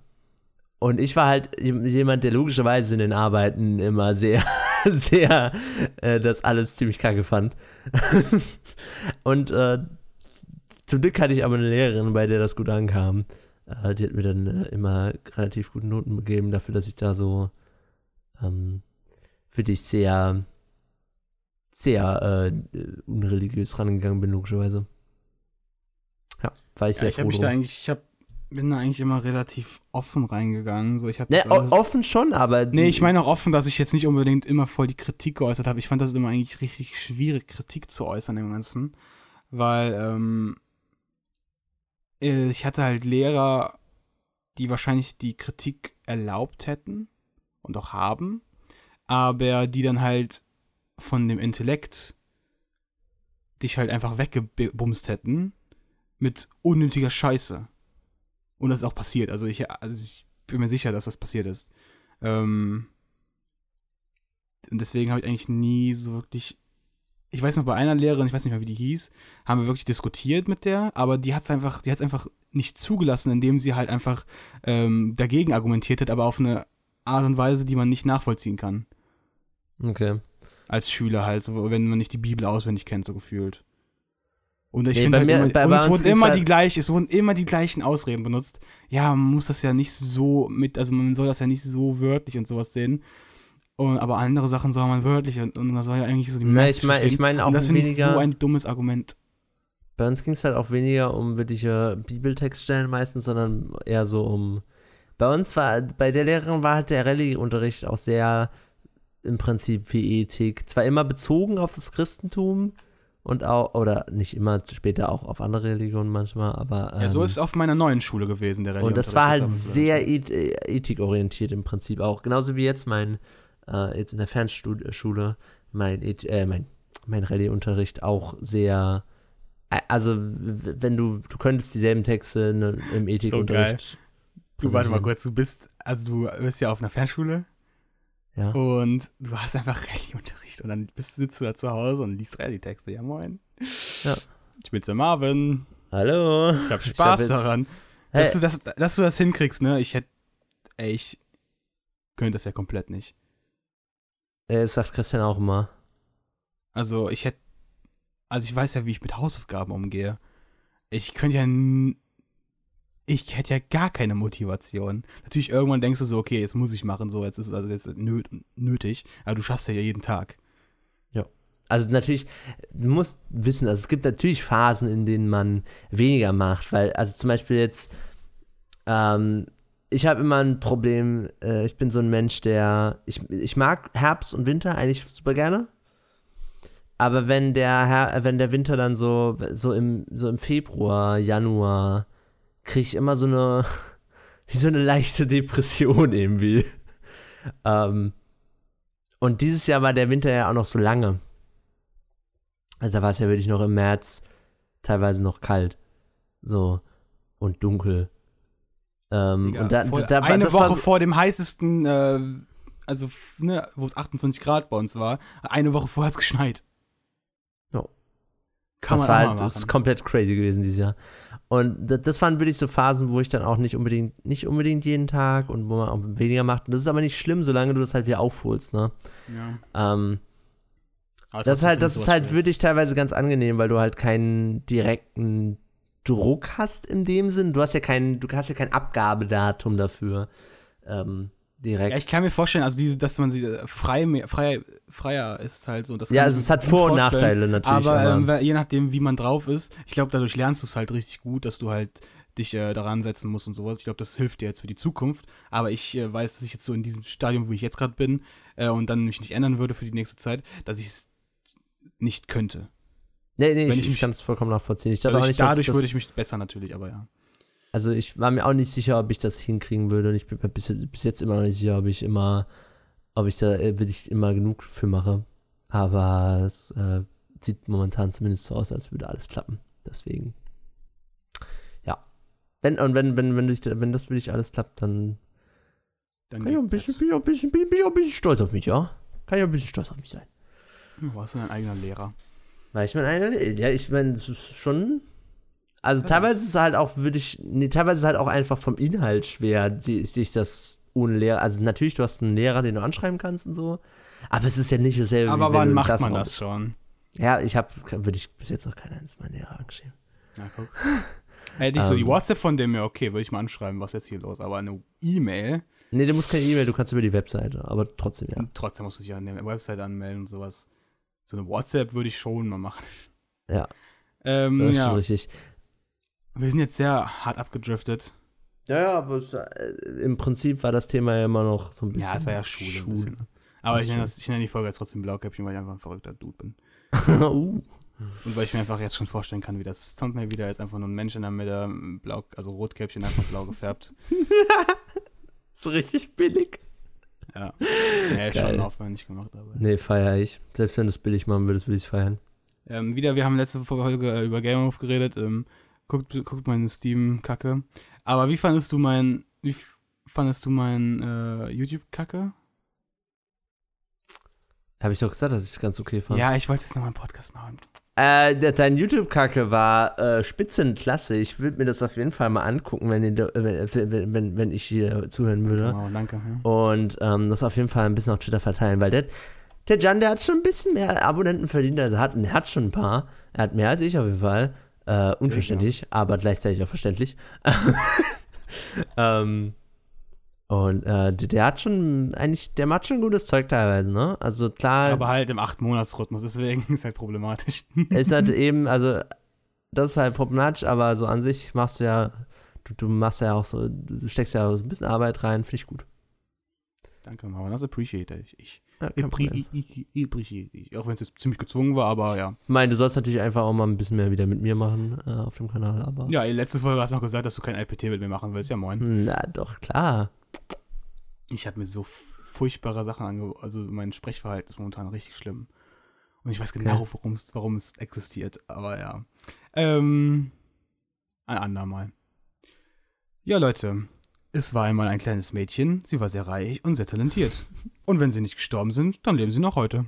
und ich war halt jemand, der logischerweise in den Arbeiten immer sehr, sehr äh, das alles ziemlich kacke fand. und äh, zum Glück hatte ich aber eine Lehrerin, bei der das gut ankam. Äh, die hat mir dann äh, immer relativ gute Noten gegeben dafür, dass ich da so ähm, für dich sehr, sehr äh, unreligiös rangegangen bin, logischerweise. Ja, war ich Ja, sehr ich froh drum. da eigentlich, ich hab, bin da eigentlich immer relativ offen reingegangen. So, ich hab Ne, das alles- offen schon, aber. Nee, ich meine auch offen, dass ich jetzt nicht unbedingt immer voll die Kritik geäußert habe. Ich fand das immer eigentlich richtig schwierig, Kritik zu äußern im Ganzen. Weil, ähm, äh, ich hatte halt Lehrer, die wahrscheinlich die Kritik erlaubt hätten und auch haben, aber die dann halt von dem Intellekt dich halt einfach weggebumst hätten mit unnötiger Scheiße. Und das ist auch passiert. Also ich, also ich bin mir sicher, dass das passiert ist. Ähm, und deswegen habe ich eigentlich nie so wirklich. Ich weiß noch, bei einer Lehrerin, ich weiß nicht mehr, wie die hieß, haben wir wirklich diskutiert mit der, aber die hat es einfach, die hat's einfach nicht zugelassen, indem sie halt einfach ähm, dagegen argumentiert hat, aber auf eine Art und Weise, die man nicht nachvollziehen kann. Okay. Als Schüler halt, so, wenn man nicht die Bibel auswendig kennt, so gefühlt. Und ich Nee, finde halt mir- immer, bei- und bei es wurden immer halt- die gleich, es wurden immer die gleichen Ausreden benutzt. Ja, man muss das ja nicht so mit, also man soll das ja nicht so wörtlich und sowas sehen. Und, aber andere Sachen soll man wörtlich und, und man soll ja eigentlich so die Message ich meine ich mein auch Und das finde ich so ein dummes Argument. Bei uns ging es halt auch weniger um wirkliche Bibeltextstellen meistens, sondern eher so um. Bei uns war, bei der Lehrerin war halt der Rallye-Unterricht auch sehr im Prinzip wie Ethik. Zwar immer bezogen auf das Christentum und auch, oder nicht immer, später auch auf andere Religionen manchmal, aber. ja, so ähm, ist es auf meiner neuen Schule gewesen, der Und das war halt sehr eth äh, ethikorientiert im Prinzip auch. Genauso wie jetzt mein, äh, jetzt in der Fernschule, mein, Eth äh, mein, mein Rallye-Unterricht auch sehr, äh, also wenn du, du könntest dieselben Texte ne, im Ethikunterricht. Du, warte mal kurz, du bist, also du bist ja auf einer Fernschule Ja. und du hast einfach Rallye-Unterricht und dann bist, sitzt du da zu Hause und liest Rallye-Texte. Ja, moin. Ja. Ich bin's der Marvin. Hallo. Ich habe Spaß jetzt- daran. Hey, Dass, du das, dass du das hinkriegst, ne? Ich hätte. Ey, ich könnte das ja komplett nicht. äh, das sagt Christian auch immer. Also, ich hätte. Also, ich weiß ja, wie ich mit Hausaufgaben umgehe. Ich könnte ja. Ich hätte ja gar keine Motivation. Natürlich, irgendwann denkst du so, okay, jetzt muss ich machen, so, jetzt ist es also jetzt nö nötig. Aber du schaffst ja jeden Tag. Also natürlich, du musst wissen, also es gibt natürlich Phasen, in denen man weniger macht, weil, also zum Beispiel jetzt, ähm, ich habe immer ein Problem, äh, ich bin so ein Mensch, der, ich, ich mag Herbst und Winter eigentlich super gerne, aber wenn der, Her wenn der Winter dann so, so im, so im Februar, Januar, kriege ich immer so eine, wie so eine leichte Depression irgendwie. ähm, und dieses Jahr war der Winter ja auch noch so lange. Also da war es ja wirklich noch im März teilweise noch kalt. So. Und dunkel. Ähm, Digga, und da, vor, da, war- eine Woche so, vor dem heißesten, äh, also, ne, wo es 28 Grad bei uns war, eine Woche vorher hat es geschneit. Ja. Kann das man war halt, das ist komplett crazy gewesen dieses Jahr. Und das, das waren wirklich so Phasen, wo ich dann auch nicht unbedingt, nicht unbedingt jeden Tag und wo man auch weniger macht. Und das ist aber nicht schlimm, solange du das halt wieder aufholst, ne? Ja. Ähm, Aber das ist halt, das ist halt wirklich teilweise ganz angenehm, weil du halt keinen direkten Druck hast in dem Sinn. Du hast ja kein, du hast ja kein Abgabedatum dafür. Ähm, direkt. Ja, ich kann mir vorstellen, also diese, dass man sie äh, frei, frei, freier ist halt so. Ja, also es hat Vor- und. Nachteile natürlich. Aber, Aber, ähm, je nachdem, wie man drauf ist, ich glaube, dadurch lernst du es halt richtig gut, dass du halt dich äh, daran setzen musst und sowas. Ich glaube, das hilft dir jetzt für die Zukunft. Aber ich äh, weiß, dass ich jetzt so in diesem Stadium, wo ich jetzt gerade bin, äh, und dann mich nicht ändern würde für die nächste Zeit, dass ich es nicht könnte. nee, nee, wenn ich, ich ich kann es vollkommen nachvollziehen. Ich dachte Also auch ich, nicht, dass dadurch das, würde ich mich besser natürlich, aber ja. Also ich war mir auch nicht sicher, ob ich das hinkriegen würde. Und ich bin mir bis, bis jetzt immer noch nicht sicher, ob ich immer, ob ich da äh, wirklich immer genug für mache. Aber es äh, sieht momentan zumindest so aus, als würde alles klappen. Deswegen. Ja. Wenn, und wenn, wenn, wenn, ich, wenn das wirklich alles klappt, dann Dann kann ich ein bisschen, bin ich ein bisschen, bin ich ein bisschen stolz auf mich, ja? Kann ich auch ein bisschen stolz auf mich sein. Du warst dein eigener Lehrer. Weil ich meine, ja, ich meine, es ist schon. Also Ja. teilweise ist es halt auch, würde ich, nee, teilweise ist es halt auch einfach vom Inhalt schwer, si- sich das ohne Lehrer, also natürlich, du hast einen Lehrer, den du anschreiben kannst und so, aber es ist ja nicht dasselbe. Aber wann macht man Klassenraum das schon? Ja, ich habe, würde ich bis jetzt noch keinen einzigen Lehrer angeschrieben. Na, guck. Hätte ich so die Ähm. WhatsApp von dem, ja, okay, würde ich mal anschreiben, was ist jetzt hier los. Aber eine E-Mail, Nee, du musst keine E-Mail, du kannst über die Webseite, aber trotzdem, ja. und trotzdem musst du dich an der Website anmelden und sowas. So eine WhatsApp würde ich schon mal machen. Ja, Ähm, das ist schon ja, richtig. Wir sind jetzt sehr hart abgedriftet. Ja, ja, aber es, äh, im Prinzip war das Thema ja immer noch so ein bisschen. Ja, es war ja Schule. Bisschen. ne? Aber ich nenne, das, ich nenne die Folge jetzt trotzdem Blaukäppchen, weil ich einfach ein verrückter Dude bin. uh. Und weil ich mir einfach jetzt schon vorstellen kann, wie das Thumbnail wieder ist. Einfach nur ein Mensch in der Mitte, blau, also Rotkäppchen einfach blau gefärbt. So richtig billig. Ja. Ja, ist schon aufwendig gemacht, aber. Nee, feier ich. Selbst wenn du es billig machen würdest, würde ich feiern. Ähm, wieder, wir haben letzte Folge über Game of geredet. Ähm, guckt, guckt meine Steam-Kacke. Aber wie fandest du mein, wie fandest du mein äh, YouTube-Kacke? Habe ich doch gesagt, dass ich es ganz okay fand. Ja, ich wollte jetzt noch mal einen Podcast machen. Äh, de- dein YouTube-Kacke war äh, spitzenklasse. Ich würde mir das auf jeden Fall mal angucken, da- wenn, wenn, wenn, wenn ich hier zuhören würde. Genau, danke. Ja. Und ähm, das auf jeden Fall ein bisschen auf Twitter verteilen, weil der, der Jan, der hat schon ein bisschen mehr Abonnenten verdient, als er hat. Und er hat schon ein paar. Er hat mehr als ich auf jeden Fall. Äh, unverständlich, aber gleichzeitig auch verständlich. ähm, und äh, der, der hat schon eigentlich, der macht schon gutes Zeug teilweise, ne? Also klar, Aber halt im 8-Monats-Rhythmus, deswegen ist halt problematisch. ist halt eben, also das ist halt problematisch, aber so an sich machst du ja, du, du machst ja auch so, du steckst ja so ein bisschen Arbeit rein, finde ich gut. danke, Marvin, das appreciate ich. Ja, ich. Auch wenn es jetzt ziemlich gezwungen war, aber ja. Ich meine, du sollst natürlich einfach auch mal ein bisschen mehr wieder mit mir machen äh, auf dem Kanal, aber. Ja, in letzter Folge hast du noch gesagt, dass du kein IPT mit mir machen willst. Ja, moin. Na doch, klar. Ich habe mir so furchtbare Sachen ange... Also mein Sprechverhalten ist momentan richtig schlimm. Und ich weiß genau, Okay. warum es warum es existiert. Aber ja. Ähm, ein andermal. Ja, Leute. Es war einmal ein kleines Mädchen. Sie war sehr reich und sehr talentiert. Und wenn sie nicht gestorben sind, dann leben sie noch heute.